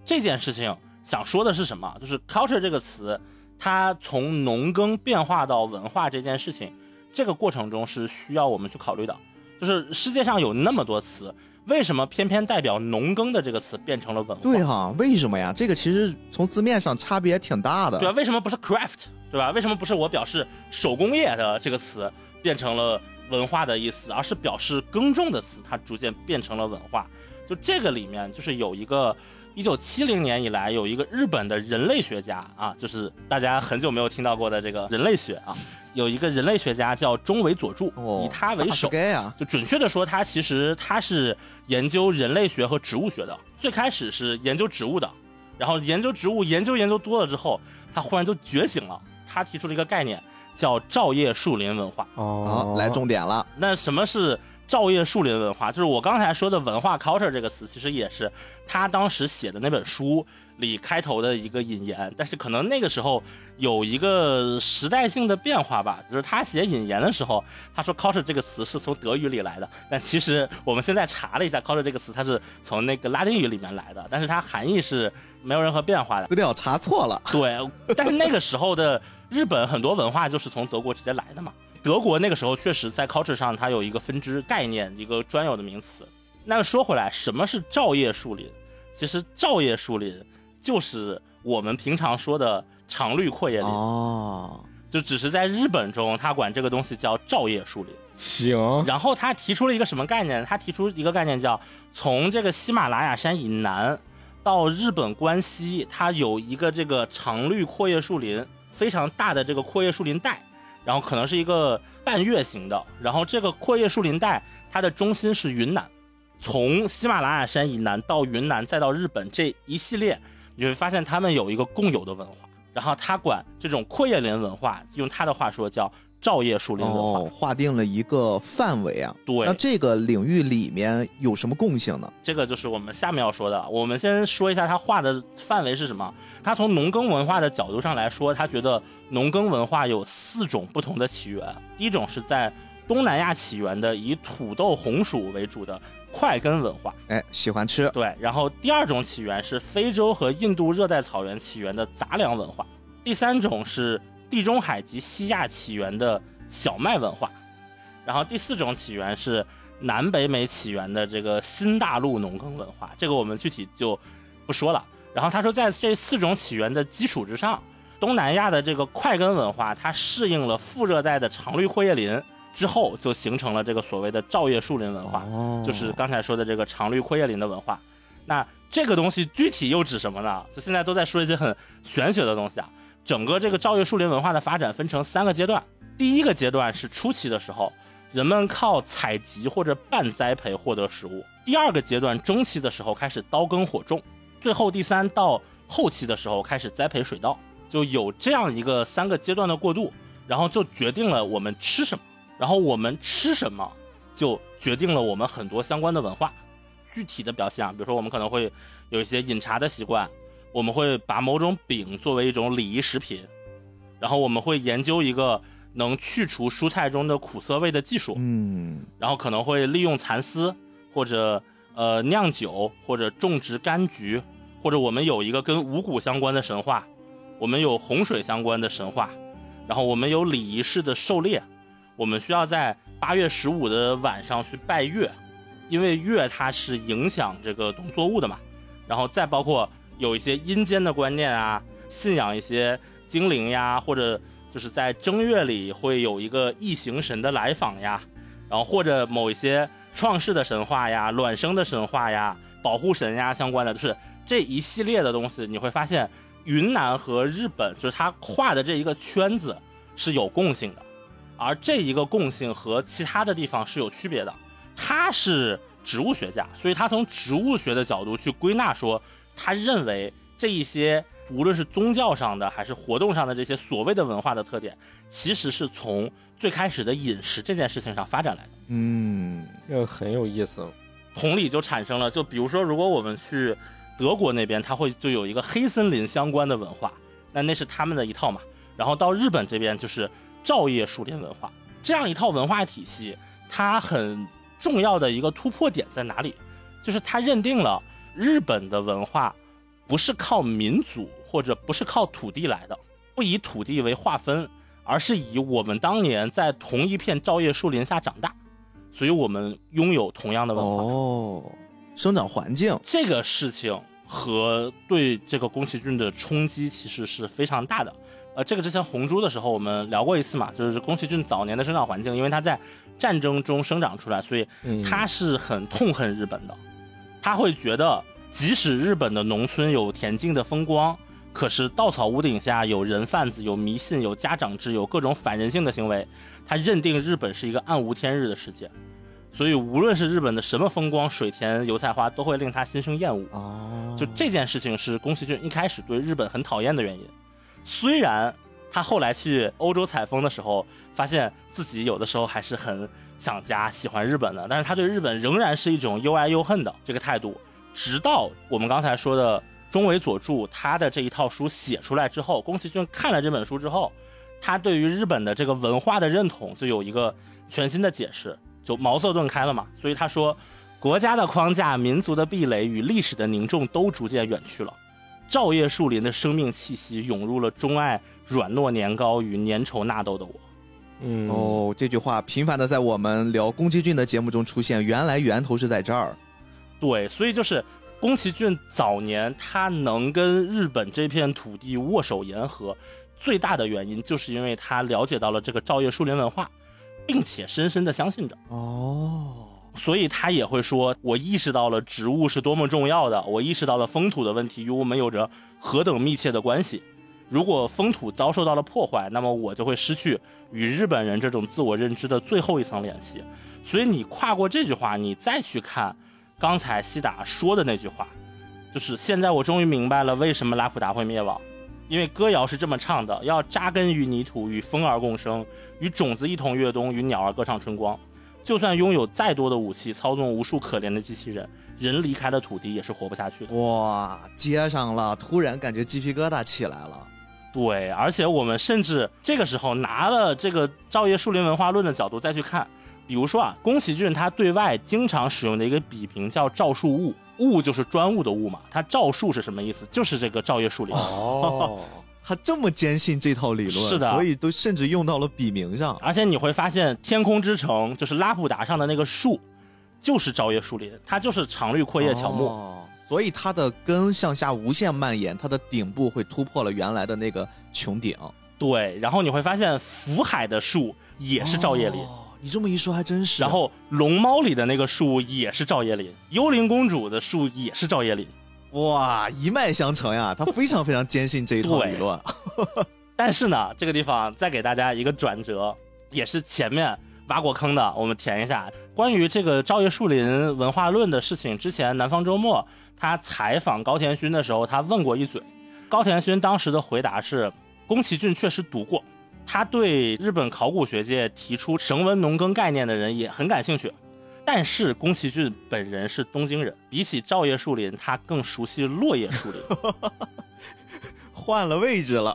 这件事情想说的是什么？就是 culture 这个词，它从农耕变化到文化这件事情，这个过程中是需要我们去考虑的。就是世界上有那么多词，为什么偏偏代表农耕的这个词变成了文化？对哈、为什么呀？这个其实从字面上差别挺大的。对吧？为什么不是 craft？对吧？为什么不是我表示手工业的这个词变成了文化的意思，而是表示耕种的词，它逐渐变成了文化？就这个里面，就是有一个一九七零年以来有一个日本的人类学家啊，就是大家很久没有听到过的这个人类学啊，有一个人类学家叫中尾佐助，哦，以他为首，就准确的说，他其实他是研究人类学和植物学的，最开始是研究植物的，然后研究植物研究研究多了之后，他忽然就觉醒了，他提出了一个概念叫照叶树林文化。哦好，来重点了。那什么是照叶树林文化？就是我刚才说的文化 culture 这个词，其实也是他当时写的那本书里开头的一个引言。但是可能那个时候有一个时代性的变化吧，就是他写引言的时候，他说 culture 这个词是从德语里来的，但其实我们现在查了一下，culture 这个词它是从那个拉丁语里面来的，但是它含义是没有任何变化的。资料查错了。对，但是那个时候的日本很多文化就是从德国直接来的嘛。德国那个时候确实在 culture 上它有一个分支概念，一个专有的名词。那说回来，什么是照叶树林？其实照叶树林就是我们平常说的常绿阔叶林，哦，就只是在日本中，他管这个东西叫照叶树林。行，然后他提出了一个什么概念？他提出一个概念叫从这个喜马拉雅山以南到日本关西，它有一个这个常绿阔叶树林，非常大的这个阔叶树林带，然后可能是一个半月形的，然后这个阔叶树林带它的中心是云南，从喜马拉雅山以南到云南再到日本这一系列，你会发现他们有一个共有的文化，然后他管这种阔叶林文化，用他的话说叫照叶树林文化。哦，划定了一个范围啊。对，那这个领域里面有什么共性呢？这个就是我们下面要说的。我们先说一下它画的范围是什么。他从农耕文化的角度上来说，他觉得农耕文化有四种不同的起源。第一种是在东南亚起源的以土豆、红薯为主的块根文化，哎，喜欢吃。对。然后第二种起源是非洲和印度热带草原起源的杂粮文化。第三种是地中海及西亚起源的小麦文化。然后第四种起源是南北美起源的这个新大陆农耕文化，这个我们具体就不说了。然后他说，在这四种起源的基础之上，东南亚的这个快根文化，它适应了副热带的常绿阔叶林之后，就形成了这个所谓的照叶树林文化，哦，就是刚才说的这个常绿阔叶林的文化。那这个东西具体又指什么呢？就现在都在说一些很玄学的东西啊。整个这个照叶树林文化的发展分成三个阶段，第一个阶段是初期的时候，人们靠采集或者半栽培获得食物。第二个阶段中期的时候开始刀耕火种，最后第三到后期的时候开始栽培水稻，就有这样一个三个阶段的过渡，然后就决定了我们吃什么，然后我们吃什么就决定了我们很多相关的文化。具体的表现啊，比如说我们可能会有一些饮茶的习惯，我们会把某种饼作为一种礼仪食品，然后我们会研究一个能去除蔬菜中的苦涩味的技术，嗯，然后可能会利用蚕丝或者呃酿酒或者种植柑橘，或者我们有一个跟五谷相关的神话，我们有洪水相关的神话，然后我们有礼仪式的狩猎，我们需要在八月十五的晚上去拜月，因为月它是影响这个农作物的嘛，然后再包括有一些阴间的观念啊，信仰一些精灵呀，或者就是在正月里会有一个异形神的来访呀，然后或者某一些创世的神话呀、卵生的神话呀、保护神呀相关的，就是这一系列的东西，你会发现云南和日本就是它画的这一个圈子是有共性的，而这一个共性和其他的地方是有区别的。他是植物学家，所以他从植物学的角度去归纳说，他认为这一些无论是宗教上的还是活动上的这些所谓的文化的特点，其实是从最开始的饮食这件事情上发展来的。嗯，这个很有意思。同理就产生了，就比如说，如果我们去德国那边，它会就有一个黑森林相关的文化，那那是他们的一套嘛。然后到日本这边就是照叶树林文化，这样一套文化体系，它很重要的一个突破点在哪里？就是它认定了日本的文化不是靠民族或者不是靠土地来的，不以土地为划分，而是以我们当年在同一片照叶树林下长大，所以我们拥有同样的文化。哦，生长环境，这个事情和对这个宫崎骏的冲击其实是非常大的。呃，这个之前红猪的时候我们聊过一次嘛，就是宫崎骏早年的生长环境，因为他在战争中生长出来，所以嗯，他是很痛恨日本的。他会觉得，即使日本的农村有恬静的风光，可是稻草屋顶下有人贩子、有迷信、有家长制、有各种反人性的行为。他认定日本是一个暗无天日的世界，所以无论是日本的什么风光、水田、油菜花，都会令他心生厌恶。哦，就这件事情是宫崎骏一开始对日本很讨厌的原因。虽然他后来去欧洲采风的时候，发现自己有的时候还是很想家、喜欢日本的，但是他对日本仍然是一种又爱又恨的这个态度。直到我们刚才说的中尾佐助他的这一套书写出来之后，宫崎骏看了这本书之后，他对于日本的这个文化的认同就有一个全新的解释，就茅塞顿开了嘛。所以他说，国家的框架、民族的壁垒与历史的凝重都逐渐远去了。照叶树林的生命气息涌入了钟爱软糯年糕与粘稠纳豆的我。嗯，哦，这句话频繁的在我们聊宫崎骏的节目中出现，原来源头是在这儿。对，所以就是宫崎骏早年他能跟日本这片土地握手言和，最大的原因就是因为他了解到了这个照叶树林文化，并且深深的相信着。哦，所以他也会说：“我意识到了植物是多么重要的，我意识到了风土的问题与我们有着何等密切的关系。如果风土遭受到了破坏，那么我就会失去与日本人这种自我认知的最后一层联系。所以你跨过这句话，你再去看刚才西达说的那句话，就是现在我终于明白了为什么拉普达会灭亡，因为歌谣是这么唱的：要扎根于泥土，与风儿共生，与种子一同越冬，与鸟儿歌唱春光。就算拥有再多的武器，操纵无数可怜的机器人，人离开了土地也是活不下去的。哇，接上了，突然感觉鸡皮疙瘩起来了。对，而且我们甚至这个时候拿了这个照叶树林文化论的角度再去看，比如说啊，宫崎骏他对外经常使用的一个笔名叫照树物，物就是专物的物嘛，他照树是什么意思？就是这个照叶树林。哦，他这么坚信这套理论，是的所以都甚至用到了笔名上。而且你会发现，天空之城就是拉普达上的那个树，就是照叶树林，它就是常绿阔叶乔木。哦所以它的根向下无限蔓延，它的顶部会突破了原来的那个穹顶。对，然后你会发现福海的树也是照叶林。哦你这么一说还真是。然后龙猫里的那个树也是照叶林，幽灵公主的树也是照叶林。哇，一脉相承呀，他非常非常坚信这一套理论。但是呢，这个地方再给大家一个转折，也是前面挖过坑的，我们填一下。关于这个照叶树林文化论的事情，之前南方周末他采访高田勋的时候，他问过一嘴。高田勋当时的回答是：宫崎骏确实读过，他对日本考古学界提出绳文农耕概念的人也很感兴趣。但是宫崎骏本人是东京人，比起照叶树林，他更熟悉落叶树林。换了位置了。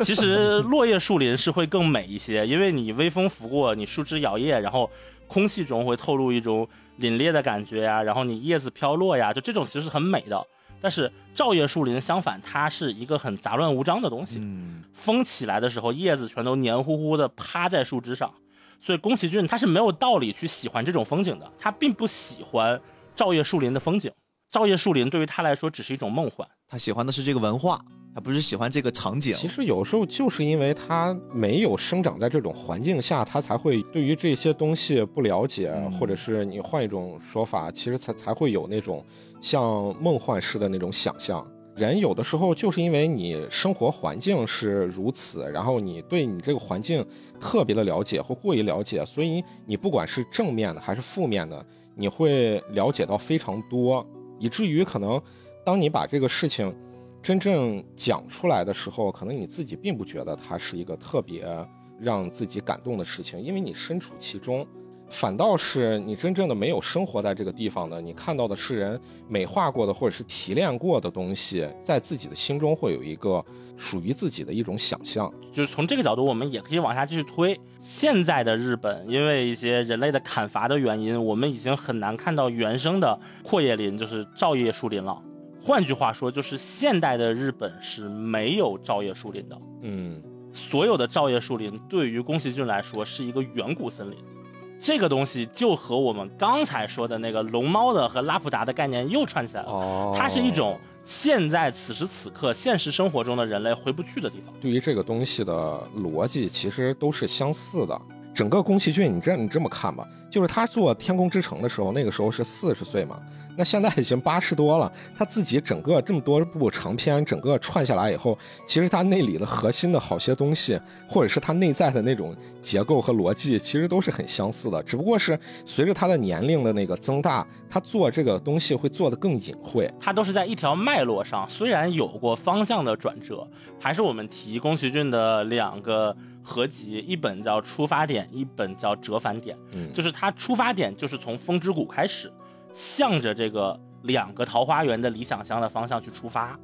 其实落叶树林是会更美一些，因为你微风拂过，你树枝摇曳，然后空气中会透露一种凛冽的感觉呀，然后你叶子飘落呀，就这种其实是很美的。但是照叶树林相反，它是一个很杂乱无章的东西。嗯，风起来的时候，叶子全都黏糊糊的趴在树枝上，所以宫崎骏他是没有道理去喜欢这种风景的，他并不喜欢照叶树林的风景。照叶树林对于他来说只是一种梦幻，他喜欢的是这个文化，他不是喜欢这个场景。其实有时候就是因为他没有生长在这种环境下，他才会对于这些东西不了解，嗯或者是你换一种说法，其实才才会有那种像梦幻式的那种想象。人有的时候就是因为你生活环境是如此，然后你对你这个环境特别的了解或过于了解，所以你不管是正面的还是负面的，你会了解到非常多，以至于可能当你把这个事情真正讲出来的时候，可能你自己并不觉得它是一个特别让自己感动的事情，因为你身处其中。反倒是你真正的没有生活在这个地方的，你看到的是人美化过的或者是提炼过的东西，在自己的心中会有一个属于自己的一种想象。就是从这个角度，我们也可以往下继续推。现在的日本，因为一些人类的砍伐的原因，我们已经很难看到原生的阔叶林，就是照叶树林了。换句话说，就是现代的日本是没有照叶树林的。嗯，所有的照叶树林对于宫崎骏来说是一个远古森林。这个东西就和我们刚才说的那个龙猫的和拉普达的概念又串起来了。哦它是一种现在此时此刻现实生活中的人类回不去的地方。对于这个东西的逻辑，其实都是相似的。整个宫崎骏，你这你这么看吧，就是他做《天空之城》的时候，那个时候是四十岁嘛，那现在已经八十多了。他自己整个这么多部长篇，整个串下来以后，其实他内里的核心的好些东西，或者是他内在的那种结构和逻辑，其实都是很相似的。只不过是随着他的年龄的那个增大，他做这个东西会做得更隐晦。他都是在一条脉络上，虽然有过方向的转折，还是我们提宫崎骏的两个合集，一本叫《出发点》，一本叫《折返点》。嗯，就是它出发点就是从风之谷开始，向着这个两个桃花源的理想乡的方向去出发，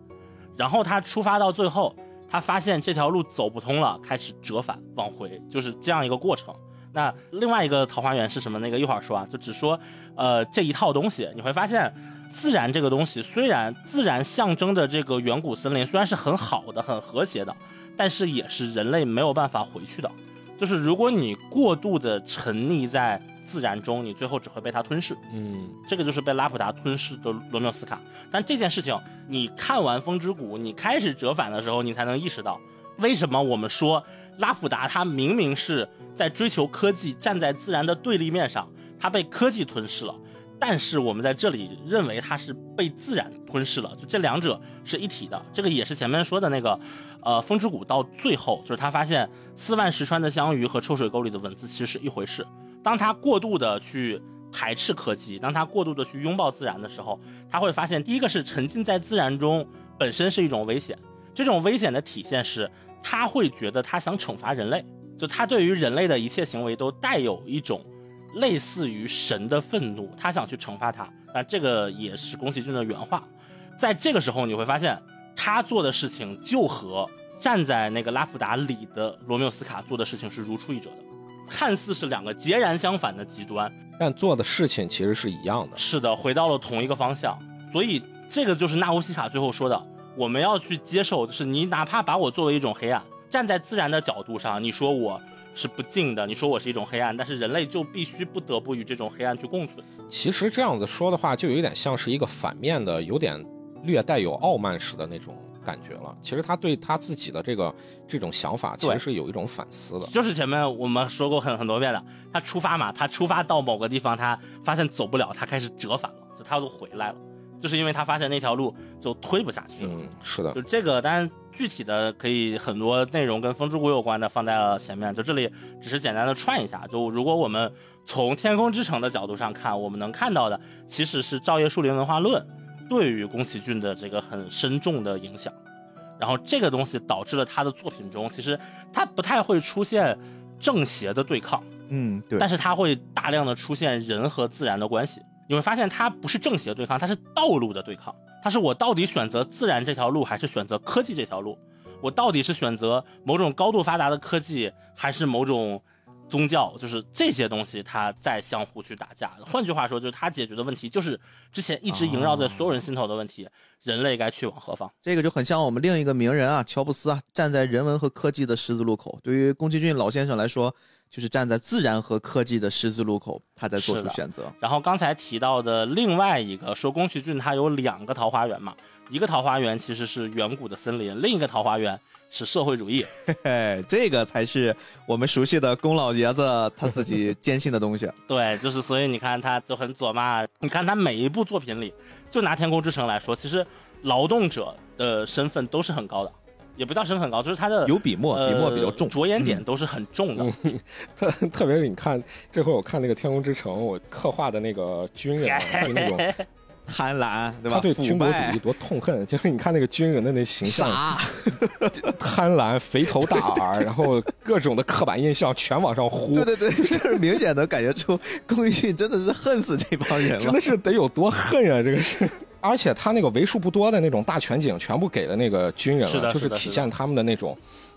然后他出发到最后，他发现这条路走不通了，开始折返往回，就是这样一个过程。那另外一个桃花源是什么？那个一会儿说啊，就只说呃这一套东西，你会发现。自然这个东西，虽然自然象征的这个远古森林虽然是很好的、很和谐的，但是也是人类没有办法回去的。就是如果你过度的沉溺在自然中，你最后只会被它吞噬。嗯，这个就是被拉普达吞噬的罗缪斯卡。但这件事情，你看完《风之谷》，你开始折返的时候，你才能意识到，为什么我们说拉普达他明明是在追求科技，站在自然的对立面上，他被科技吞噬了。但是我们在这里认为它是被自然吞噬了，就这两者是一体的。这个也是前面说的那个，呃，风之谷到最后，就是他发现四万石川的香鱼和臭水沟里的文字其实是一回事。当他过度的去排斥科技，当他过度的去拥抱自然的时候，他会发现，第一个是沉浸在自然中本身是一种危险，这种危险的体现是他会觉得他想惩罚人类，就他对于人类的一切行为都带有一种。类似于神的愤怒，他想去惩罚他，那这个也是宫崎骏的原话。在这个时候，你会发现他做的事情就和站在那个拉普达里的罗缪斯卡做的事情是如出一辙的，看似是两个截然相反的极端，但做的事情其实是一样的。是的，回到了同一个方向。所以这个就是纳乌西卡最后说的，我们要去接受，就是你哪怕把我作为一种黑暗，站在自然的角度上，你说我。是不敬的。你说我是一种黑暗，但是人类就必须不得不与这种黑暗去共存。其实这样子说的话，就有点像是一个反面的，有点略带有傲慢式的那种感觉了。其实他对他自己的这个这种想法，其实是有一种反思的。就是前面我们说过很很多遍的，他出发嘛，他出发到某个地方，他发现走不了，他开始折返了，就他都回来了。就是因为他发现那条路就推不下去了。嗯，是的就，这个，当然具体的可以很多内容跟风之谷有关的放在了前面，就这里只是简单的串一下。就如果我们从天空之城的角度上看，我们能看到的其实是照叶树林文化论对于宫崎骏的这个很深重的影响。然后这个东西导致了他的作品中，其实他不太会出现正邪的对抗，嗯，对但，是他会大量的出现人和自然的关系。你会发现它不是正邪对抗，它是道路的对抗。它是我到底选择自然这条路，还是选择科技这条路？我到底是选择某种高度发达的科技，还是某种宗教？就是这些东西，它在相互去打架。换句话说，就是它解决的问题，就是之前一直萦绕在所有人心头的问题：人类该去往何方？这个就很像我们另一个名人啊，乔布斯啊，站在人文和科技的十字路口。对于宫崎骏老先生来说，就是站在自然和科技的十字路口，他在做出选择。然后刚才提到的另外一个说宫崎骏他有两个桃花源嘛，一个桃花源其实是远古的森林，另一个桃花源是社会主义。嘿嘿，这个才是我们熟悉的宫老爷子他自己坚信的东西。(laughs) 对，就是所以你看他就很左嘛。你看他每一部作品里，就拿《天空之城》来说，其实劳动者的身份都是很高的，也不叫身份很高，就是他的有笔墨，笔墨比较重呃。着眼点都是很重的。(laughs) (laughs) 特特别是你看这回我看那个《天空之城》，我刻画的那个军人啊，对那种贪婪，对吧？他对军国主义、多痛恨，(laughs) 就是你看那个军人的那形象，傻，(laughs) 贪婪、肥头大耳，(laughs) 然后各种的刻板印象全往上呼，对对对，就是明显的感觉出宫崎骏真的是恨死这帮人了真的。是得有多恨啊！这个是，而且他那个为数不多的那种大全景，全部给了那个军人是的了，就是体现他们的那种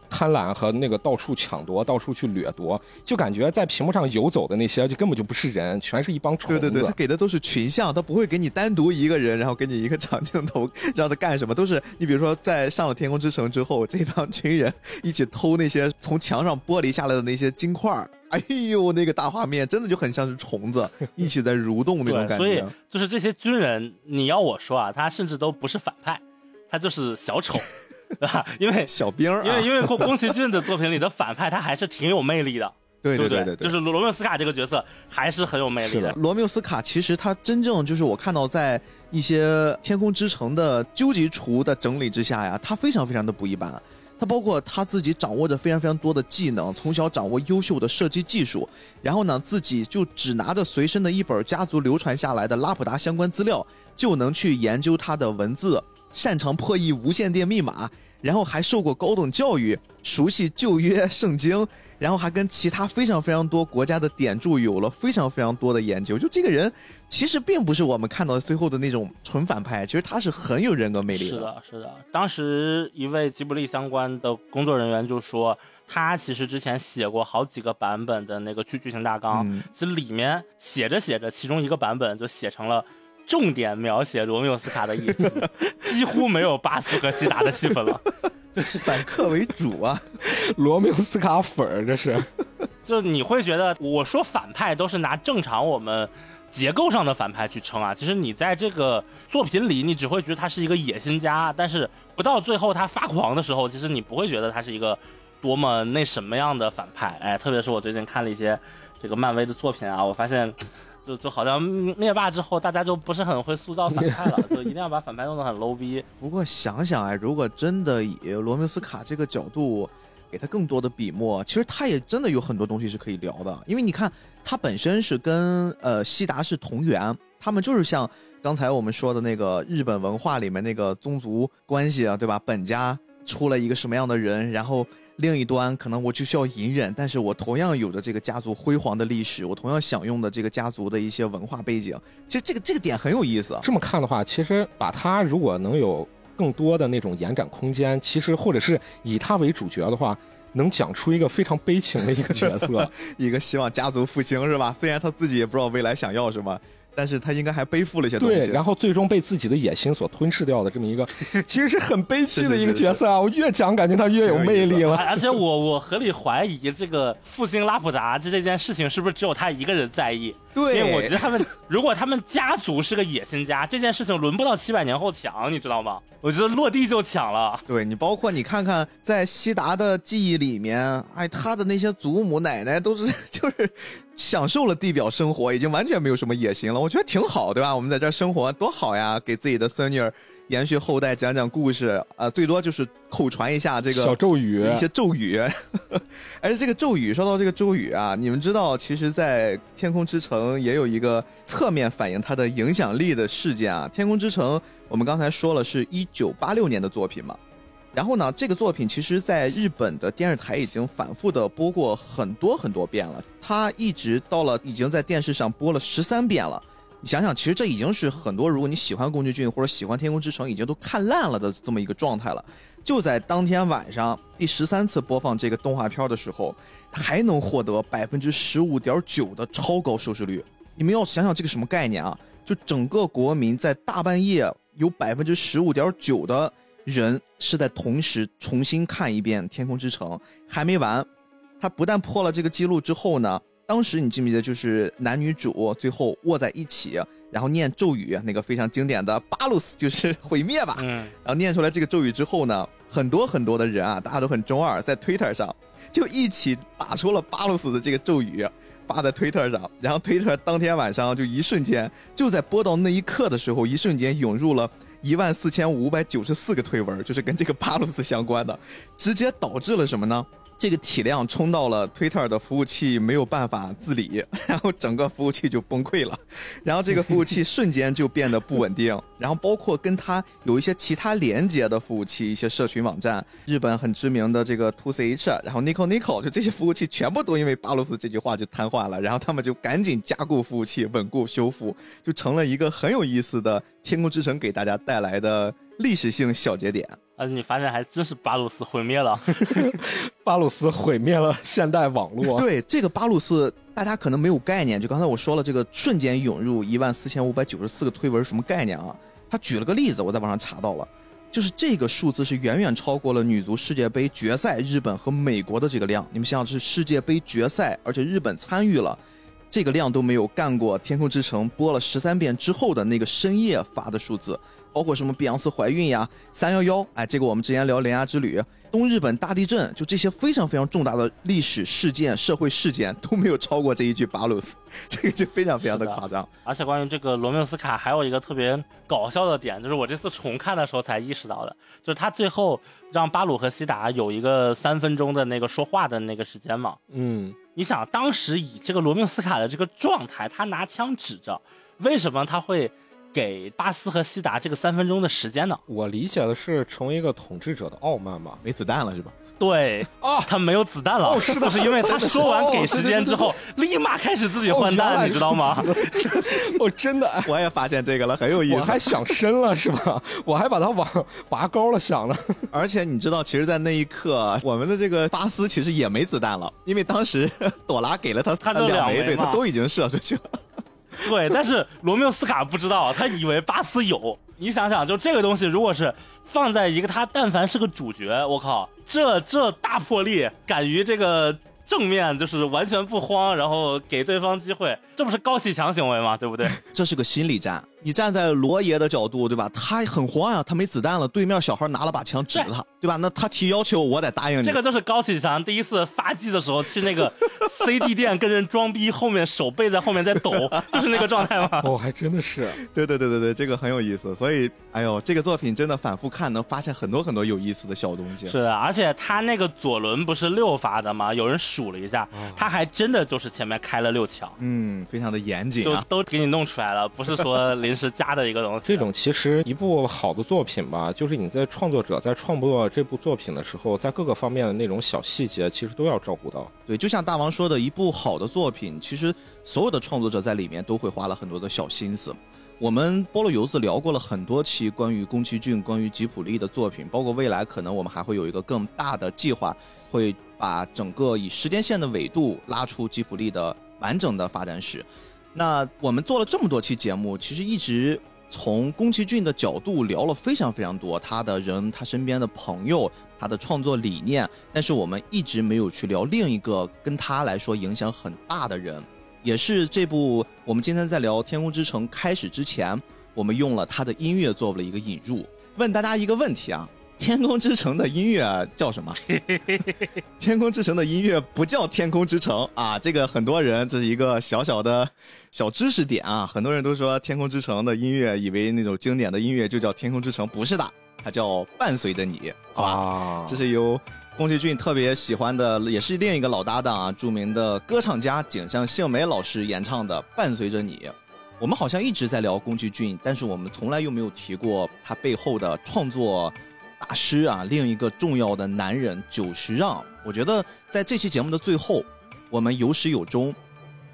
贪婪和那个到处抢夺、到处去掠夺，就感觉在屏幕上游走的那些就根本就不是人，全是一帮虫子。对对对，他给的都是群像，他不会给你单独一个人，然后给你一个长镜头让他干什么，都是你比如说在上了天空之城之后，这帮群人一起偷那些从墙上剥离下来的那些金块儿，哎呦，那个大画面真的就很像是虫子 (laughs) 一起在蠕动那种感觉所以。就是这些军人，你要我说啊，他甚至都不是反派，他就是小丑，(laughs) 对 (laughs) 吧？因为小兵因为因为宫宫崎骏的作品里的反派，他还是挺有魅力的，(laughs) 对对对对就是罗密斯卡这个角色还是很有魅力的罗密斯卡其实他真正就是我看到在一些天空之城的究极厨的整理之下呀，他非常非常的不一般。他包括他自己掌握着非常非常多的技能，从小掌握优秀的射击技术，然后呢，自己就只拿着随身的一本家族流传下来的拉普达相关资料，就能去研究他的文字，擅长破译无线电密码，然后还受过高等教育，熟悉旧约圣经，然后还跟其他非常非常多国家的典著有了非常非常多的研究。就这个人，其实并不是我们看到最后的那种纯反派，其实他是很有人格魅力的是的，是的。当时一位吉卜力相关的工作人员就说，他其实之前写过好几个版本的那个剧剧情大纲，嗯其实里面写着写着，其中一个版本就写成了。重点描写罗密欧斯卡的一集，(laughs) 几乎没有巴斯和西达的戏份了。就 (laughs) 是反客为主啊。(laughs) 罗密欧斯卡粉儿，这是就是你会觉得，我说反派都是拿正常我们结构上的反派去称啊。其实你在这个作品里，你只会觉得他是一个野心家，但是不到最后他发狂的时候，其实你不会觉得他是一个多么那什么样的反派。哎，特别是我最近看了一些这个漫威的作品啊，我发现。就就好像灭霸之后，大家就不是很会塑造反派了，(laughs) 就一定要把反派弄得很 low 逼。不过想想哎，如果真的以罗密斯卡这个角度给他更多的笔墨，其实他也真的有很多东西是可以聊的。因为你看，他本身是跟呃西达是同源，他们就是像刚才我们说的那个日本文化里面那个宗族关系啊，对吧？本家出了一个什么样的人，然后。另一端可能我就需要隐忍，但是我同样有着这个家族辉煌的历史，我同样享用的这个家族的一些文化背景。其实这个这个点很有意思。啊这么看的话，其实把他如果能有更多的那种延展空间，其实或者是以他为主角的话，能讲出一个非常悲情的一个角色，(laughs) 一个希望家族复兴是吧？虽然他自己也不知道未来想要什么。但是他应该还背负了一些东西，对，然后最终被自己的野心所吞噬掉的这么一个，(laughs) 其实是很悲剧的一个角色啊！我越讲感觉他越有魅力了。而且我我合理怀疑这个复兴拉普达这这件事情是不是只有他一个人在意？对，因为我觉得他们 (laughs) 如果他们家族是个野心家，这件事情轮不到七百年后抢，你知道吗？我觉得落地就抢了。对你，包括你看看，在西达的记忆里面，哎，他的那些祖母奶奶都是 (laughs) 就是享受了地表生活，已经完全没有什么野心了。我觉得挺好，对吧？我们在这儿生活多好呀，给自己的孙女儿延续后代，讲讲故事呃、最多就是口传一下这个小咒语，一些咒语，(laughs) 而且这个咒语，说到这个咒语啊，你们知道，其实，在《天空之城》也有一个侧面反映它的影响力的事件啊。《天空之城》我们刚才说了是一九八六年的作品嘛，然后呢，这个作品其实在日本的电视台已经反复的播过很多很多遍了，它一直到了已经在电视上播了十三遍了。你想想，其实这已经是很多如果你喜欢宫崎骏或者喜欢《天空之城》，已经都看烂了的这么一个状态了。就在当天晚上第十三次播放这个动画片的时候，还能获得百分之十五点九的超高收视率。你们要想想这个什么概念啊？就整个国民在大半夜有百分之十五点九的人是在同时重新看一遍《天空之城》，还没完。他不但破了这个记录之后呢，当时你记不记得，就是男女主最后握在一起，然后念咒语，那个非常经典的巴鲁斯就是毁灭吧。嗯，然后念出来这个咒语之后呢，很多很多的人啊，大家都很中二，在 Twitter 上就一起打出了巴鲁斯的这个咒语，发在 Twitter 上。然后 Twitter 当天晚上就一瞬间，就在播到那一刻的时候，一瞬间涌入了一万四千五百九十四个推文，就是跟这个巴鲁斯相关的，直接导致了什么呢？这个体量冲到了 Twitter 的服务器没有办法自理，(laughs) 然后整个服务器就崩溃了，然后这个服务器瞬间就变得不稳定，(laughs) 然后包括跟它有一些其他连接的服务器，一些社群网站，日本很知名的这个 To CH，然后 Nico Nico，就这些服务器全部都因为巴鲁斯这句话就瘫痪了，然后他们就赶紧加固服务器，稳固修复，就成了一个很有意思的天空之城给大家带来的历史性小节点。而且你发现还真是巴鲁斯毁灭了。(laughs) 巴鲁斯毁灭了现代网络。(laughs) 对这个巴鲁斯，大家可能没有概念。就刚才我说了，这个瞬间涌入一万四千五百九十四个推文是什么概念啊？他举了个例子，我在网上查到了，就是这个数字是远远超过了女足世界杯决赛日本和美国的这个量。你们想想，这是世界杯决赛，而且日本参与了，这个量都没有干过《天空之城》播了十三遍之后的那个深夜发的数字。包括什么碧昂斯怀孕呀、三幺幺，哎，这个我们之前聊《铃芽之旅》、东日本大地震，就这些非常非常重大的历史事件、社会事件都没有超过这一句巴鲁斯，(laughs) 这个就非常非常的夸张。而且关于这个罗缪斯卡还有一个特别搞笑的点，就是我这次重看的时候才意识到的，就是他最后让巴鲁和西达有一个三分钟的那个说话的那个时间嘛。嗯，你想，当时以这个罗缪斯卡的这个状态，他拿枪指着，为什么他会？给巴斯和西达这个三分钟的时间呢？我理解的是成为一个统治者的傲慢嘛，没子弹了是吧？对，哦，他没有子弹了，哦是的是因为他说完给时间之后，立马开始自己换弹，你知道吗？我真的，我也发现这个了，很有意思。我还想深了是吧？我还把它往拔高了想了。而且你知道，其实，在那一刻，我们的这个巴斯其实也没子弹了，因为当时朵拉给了他他枚，两对，他都已经射出去了。(laughs) 对，但是罗密欧斯卡不知道，他以为巴斯有。你想想，就这个东西，如果是放在一个他，但凡是个主角，我靠，这这大魄力，敢于这个正面，就是完全不慌，然后给对方机会，这不是高启强行为吗？对不对？(laughs) 这是个心理战。你站在罗爷的角度，对吧？他很慌呀，他没子弹了，对面小孩拿了把枪指着他，对吧？那他提要求，我得答应你。这个就是高启强第一次发迹的时候去那个 (laughs) CD 店跟人装逼，后面手背在后面在抖，(laughs) 就是那个状态吗？哦，还真的是。对对对对对，这个很有意思。所以，哎呦，这个作品真的反复看，能发现很多很多有意思的小东西。是的，而且他那个左轮不是六发的吗？有人数了一下，他还真的就是前面开了六枪。嗯，非常的严谨，就都给你弄出来了，不是说 (laughs) 临时加的一个东西。这种其实一部好的作品吧，就是你在创作者在创作这部作品的时候，在各个方面的那种小细节，其实都要照顾到。对，就像大王说的，一部好的作品，其实所有的创作者在里面都会花了很多的小心思。我们菠萝油子聊过了很多期关于宫崎骏、关于吉普力的作品，包括未来可能我们还会有一个更大的计划，会把整个以时间线的纬度拉出吉普力的完整的发展史。那我们做了这么多期节目，其实一直。从宫崎骏的角度聊了非常非常多，他的人，他身边的朋友，他的创作理念，但是我们一直没有去聊另一个跟他来说影响很大的人，也是这部我们今天在聊《天空之城》开始之前，我们用了他的音乐做了一个引入。问大家一个问题啊，《天空之城》的音乐叫什么？(laughs)《天空之城》的音乐不叫《天空之城》啊，这个很多人这是一个小小的小知识点啊，很多人都说《天空之城》的音乐，以为那种经典的音乐就叫《天空之城》，不是的，它叫《伴随着你》，好吧？啊，这是由宫崎骏特别喜欢的，也是另一个老搭档啊，著名的歌唱家井上幸美老师演唱的《伴随着你》。我们好像一直在聊宫崎骏，但是我们从来又没有提过他背后的创作大师啊，另一个重要的男人久石让。我觉得在这期节目的最后，我们有始有终。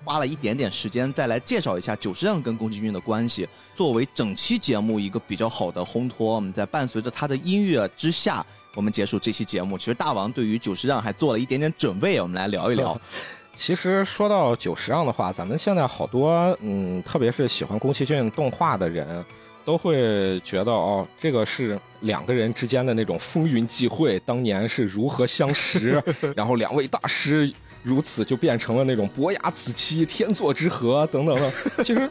花了一点点时间再来介绍一下久石让跟宫崎骏的关系，作为整期节目一个比较好的烘托。我们在伴随着他的音乐之下，我们结束这期节目。其实大王对于久石让还做了一点点准备，我们来聊一聊。(laughs) 其实说到久石让的话，咱们现在好多嗯，特别是喜欢宫崎骏动画的人，都会觉得哦，这个是两个人之间的那种风云际会，当年是如何相识，(laughs) 然后两位大师如此就变成了那种伯牙子期、天作之合等等的。其实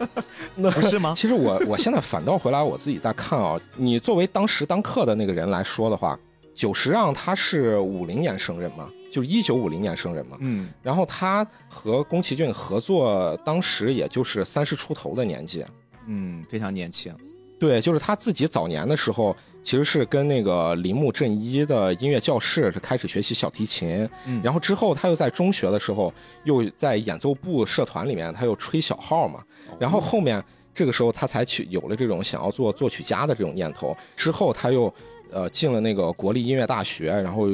那不是吗 (laughs) 其实我我现在反倒回来我自己在看啊，你作为当时当刻的那个人来说的话，久石让他是五零年生人嘛，就是一九五零年生人嘛。嗯，然后他和宫崎骏合作，当时也就是三十出头的年纪。嗯，非常年轻。对，就是他自己早年的时候，其实是跟那个铃木正一的音乐教室是开始学习小提琴，嗯然后之后他又在中学的时候，又在演奏部社团里面，他又吹小号嘛，然后后面这个时候他才去有了这种想要做作曲家的这种念头，之后他又呃进了那个国立音乐大学，然后。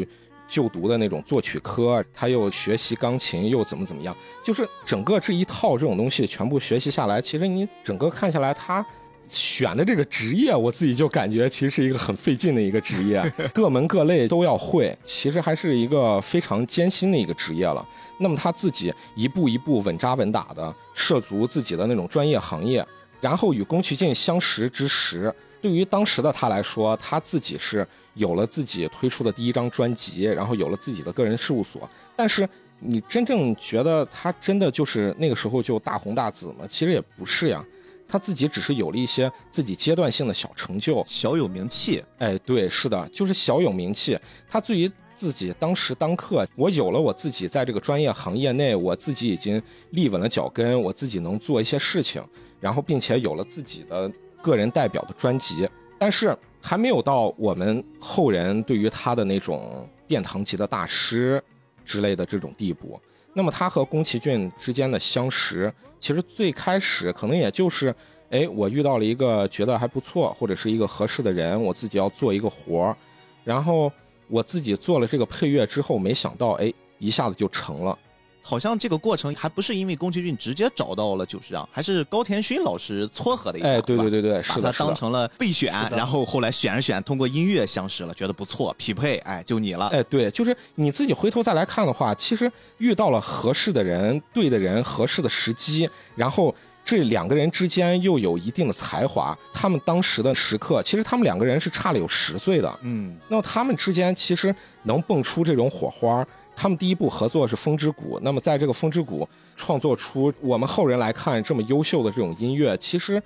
就读的那种作曲科，他又学习钢琴，又怎么怎么样，就是整个这一套这种东西全部学习下来，其实你整个看下来，他选的这个职业，我自己就感觉其实是一个很费劲的一个职业，各门各类都要会，其实还是一个非常艰辛的一个职业了。那么他自己一步一步稳扎稳打的涉足自己的那种专业行业，然后与宫崎骏相识之时，对于当时的他来说，他自己是有了自己推出的第一张专辑，然后有了自己的个人事务所。但是你真正觉得他真的就是那个时候就大红大紫吗？其实也不是呀，他自己只是有了一些自己阶段性的小成就，小有名气。哎，对，是的，就是小有名气。他对于自己当时当刻，我有了我自己在这个专业行业内，我自己已经立稳了脚跟，我自己能做一些事情，然后并且有了自己的个人代表的专辑，但是还没有到我们后人对于他的那种殿堂级的大师之类的这种地步。那么他和宫崎骏之间的相识，其实最开始可能也就是，哎，我遇到了一个觉得还不错，或者是一个合适的人，我自己要做一个活儿，然后我自己做了这个配乐之后，没想到，哎，一下子就成了。好像这个过程还不是因为宫崎骏直接找到了久石让，还是高田勋老师撮合的一下，哎，对对对，对对，把他。当成了备选，然后后来选着选，通过音乐相识了，觉得不错，匹配，哎，就你了。哎，对，就是你自己回头再来看的话，其实遇到了合适的人、对的人、合适的时机，然后这两个人之间又有一定的才华，他们当时的时刻，其实他们两个人是差了有十岁的。嗯，那么他们之间其实能蹦出这种火花。他们第一部合作是《风之谷》，那么在这个《风之谷》创作出我们后人来看这么优秀的这种音乐，其实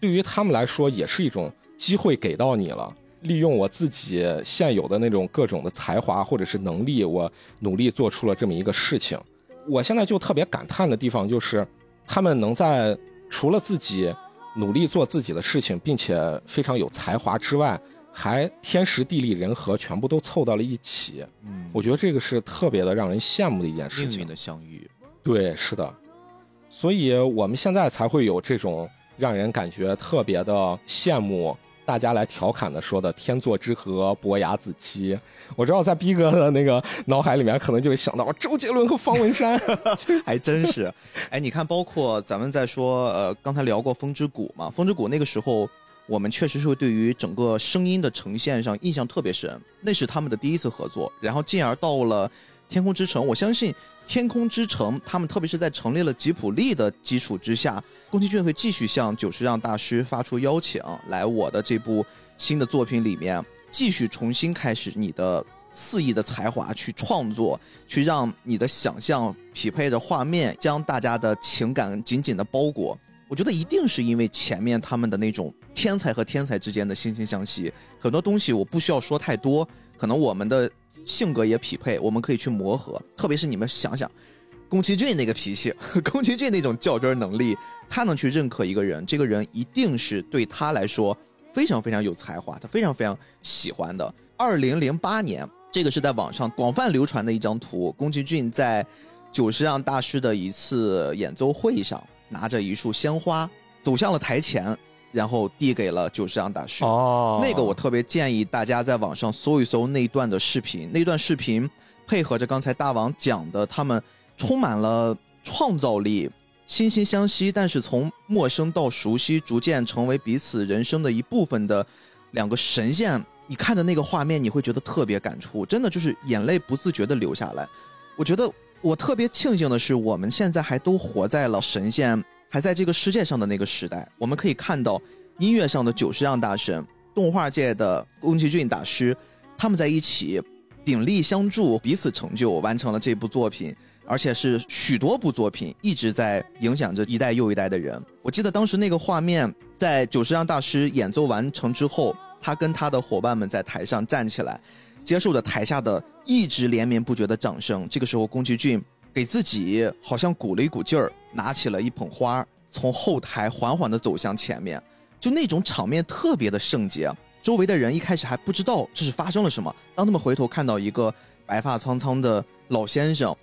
对于他们来说也是一种机会给到你了。利用我自己现有的那种各种的才华或者是能力，我努力做出了这么一个事情。我现在就特别感叹的地方就是，他们能在除了自己努力做自己的事情，并且非常有才华之外，还天时地利人和全部都凑到了一起。嗯，我觉得这个是特别的让人羡慕的一件事情命运。的相遇，对，是的，所以我们现在才会有这种让人感觉特别的羡慕。大家来调侃的说的“天作之合，伯牙子期”，我知道在逼哥的那个脑海里面，可能就会想到周杰伦和方文山。(laughs) 还真是。哎，你看，包括咱们在说，呃，刚才聊过《风之谷》嘛，《风之谷》那个时候，我们确实是会对于整个声音的呈现上印象特别深，那是他们的第一次合作，然后进而到了《天空之城》，我相信《天空之城》他们特别是在成立了吉普力的基础之下，宫崎骏会继续向久石让大师发出邀请，来我的这部新的作品里面继续重新开始你的肆意的才华去创作，去让你的想象匹配着画面，将大家的情感紧紧的包裹。我觉得一定是因为前面他们的那种天才和天才之间的惺惺相惜，很多东西我不需要说太多，可能我们的性格也匹配，我们可以去磨合。特别是你们想想，宫崎骏那个脾气，(laughs) 宫崎骏那种较真能力，他能去认可一个人，这个人一定是对他来说非常非常有才华，他非常非常喜欢的。二零零八年，这个是在网上广泛流传的一张图，宫崎骏在久石让大师的一次演奏会上。拿着一束鲜花走向了台前，然后递给了久石让大师。哦，那个我特别建议大家在网上搜一搜那段的视频。那段视频配合着刚才大王讲的，他们充满了创造力，惺惺相惜，但是从陌生到熟悉，逐渐成为彼此人生的一部分的两个神仙。你看着那个画面，你会觉得特别感触，真的就是眼泪不自觉的流下来。我觉得。我特别庆幸的是，我们现在还都活在了神仙还在这个世界上的那个时代。我们可以看到音乐上的久石让大神，动画界的宫崎骏大师，他们在一起鼎力相助，彼此成就，完成了这部作品，而且是许多部作品一直在影响着一代又一代的人。我记得当时那个画面，在久石让大师演奏完成之后，他跟他的伙伴们在台上站起来。接受着台下的一直连绵不绝的掌声，这个时候宫崎骏给自己好像鼓了一股劲儿，拿起了一捧花，从后台缓缓地走向前面，就那种场面特别的圣洁。周围的人一开始还不知道这是发生了什么，当他们回头看到一个白发苍苍的老先生，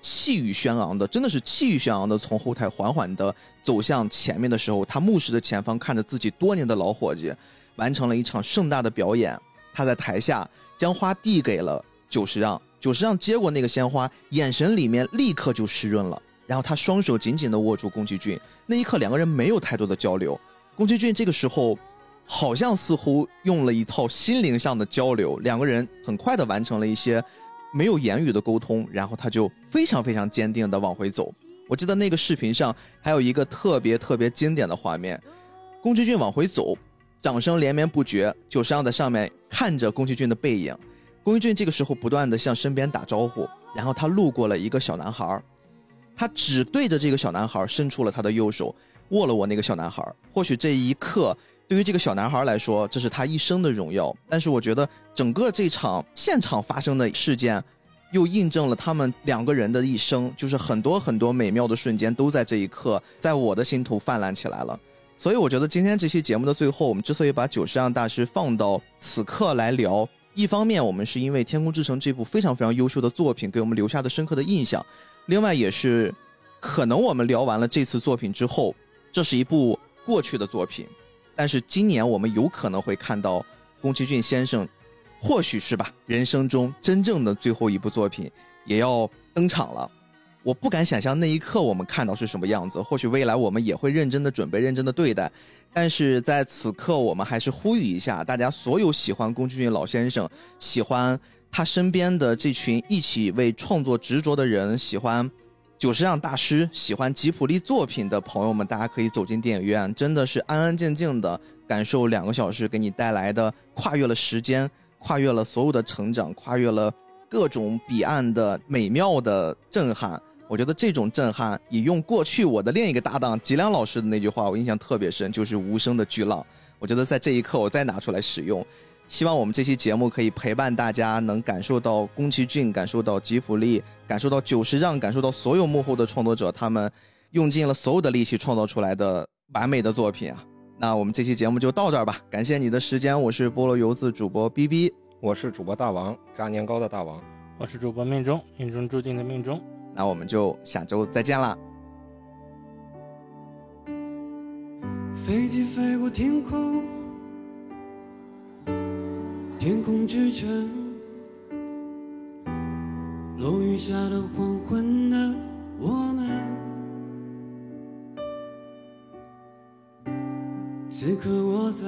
气宇轩昂的，真的是气宇轩昂的从后台缓缓地走向前面的时候，他目视着前方，看着自己多年的老伙计，完成了一场盛大的表演。他在台下。将花递给了久石让，久石让接过那个鲜花，眼神里面立刻就湿润了。然后他双手紧紧地握住宫崎骏，那一刻两个人没有太多的交流。宫崎骏这个时候，好像似乎用了一套心灵上的交流，两个人很快地完成了一些没有言语的沟通。然后他就非常非常坚定地往回走。我记得那个视频上还有一个特别特别经典的画面，宫崎骏往回走。掌声连绵不绝，久石让在上面看着宫崎骏的背影。宫崎骏这个时候不断的向身边打招呼，然后他路过了一个小男孩，他只对着这个小男孩伸出了他的右手，握了握那个小男孩。或许这一刻对于这个小男孩来说，这是他一生的荣耀。但是我觉得整个这场现场发生的事件，又印证了他们两个人的一生，就是很多很多美妙的瞬间都在这一刻，在我的心头泛滥起来了。所以我觉得今天这期节目的最后，我们之所以把久石让大师放到此刻来聊，一方面我们是因为《天空之城》这部非常非常优秀的作品给我们留下的深刻的印象，另外也是可能我们聊完了这次作品之后，这是一部过去的作品，但是今年我们有可能会看到宫崎骏先生，或许是吧，人生中真正的最后一部作品也要登场了。我不敢想象那一刻我们看到是什么样子。或许未来我们也会认真的准备，认真的对待。但是在此刻，我们还是呼吁一下大家：所有喜欢宫崎骏老先生、喜欢他身边的这群一起为创作执着的人、喜欢久石让大师、喜欢吉普力作品的朋友们，大家可以走进电影院，真的是安安静静的感受两个小时给你带来的跨越了时间、跨越了所有的成长、跨越了各种彼岸的美妙的震撼。我觉得这种震撼，引用过去我的另一个搭档吉良老师的那句话，我印象特别深，就是“无声的巨浪”。我觉得在这一刻，我再拿出来使用，希望我们这期节目可以陪伴大家，能感受到宫崎骏，感受到吉卜力，感受到久石让，感受到所有幕后的创作者，他们用尽了所有的力气创造出来的完美的作品啊！那我们这期节目就到这儿吧，感谢你的时间，我是菠萝油子主播 B B，我是主播大王，炸年糕的大王，我是主播命中，命中注定的命中。那我们就下周再见了。飞机飞过天空，天空之城，落雨下的黄昏的我们，此刻我在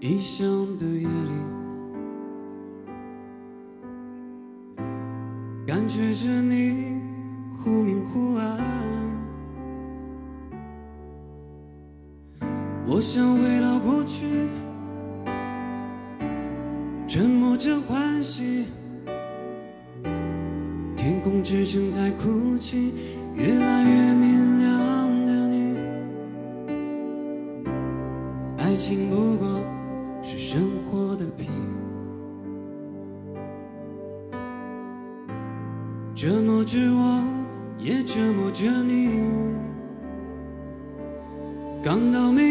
异乡的夜里。感觉着你忽明忽暗我想回到过去沉默着欢喜天空之城在哭泣越来越明亮的你。爱情不过着我，也折磨着你。刚到没。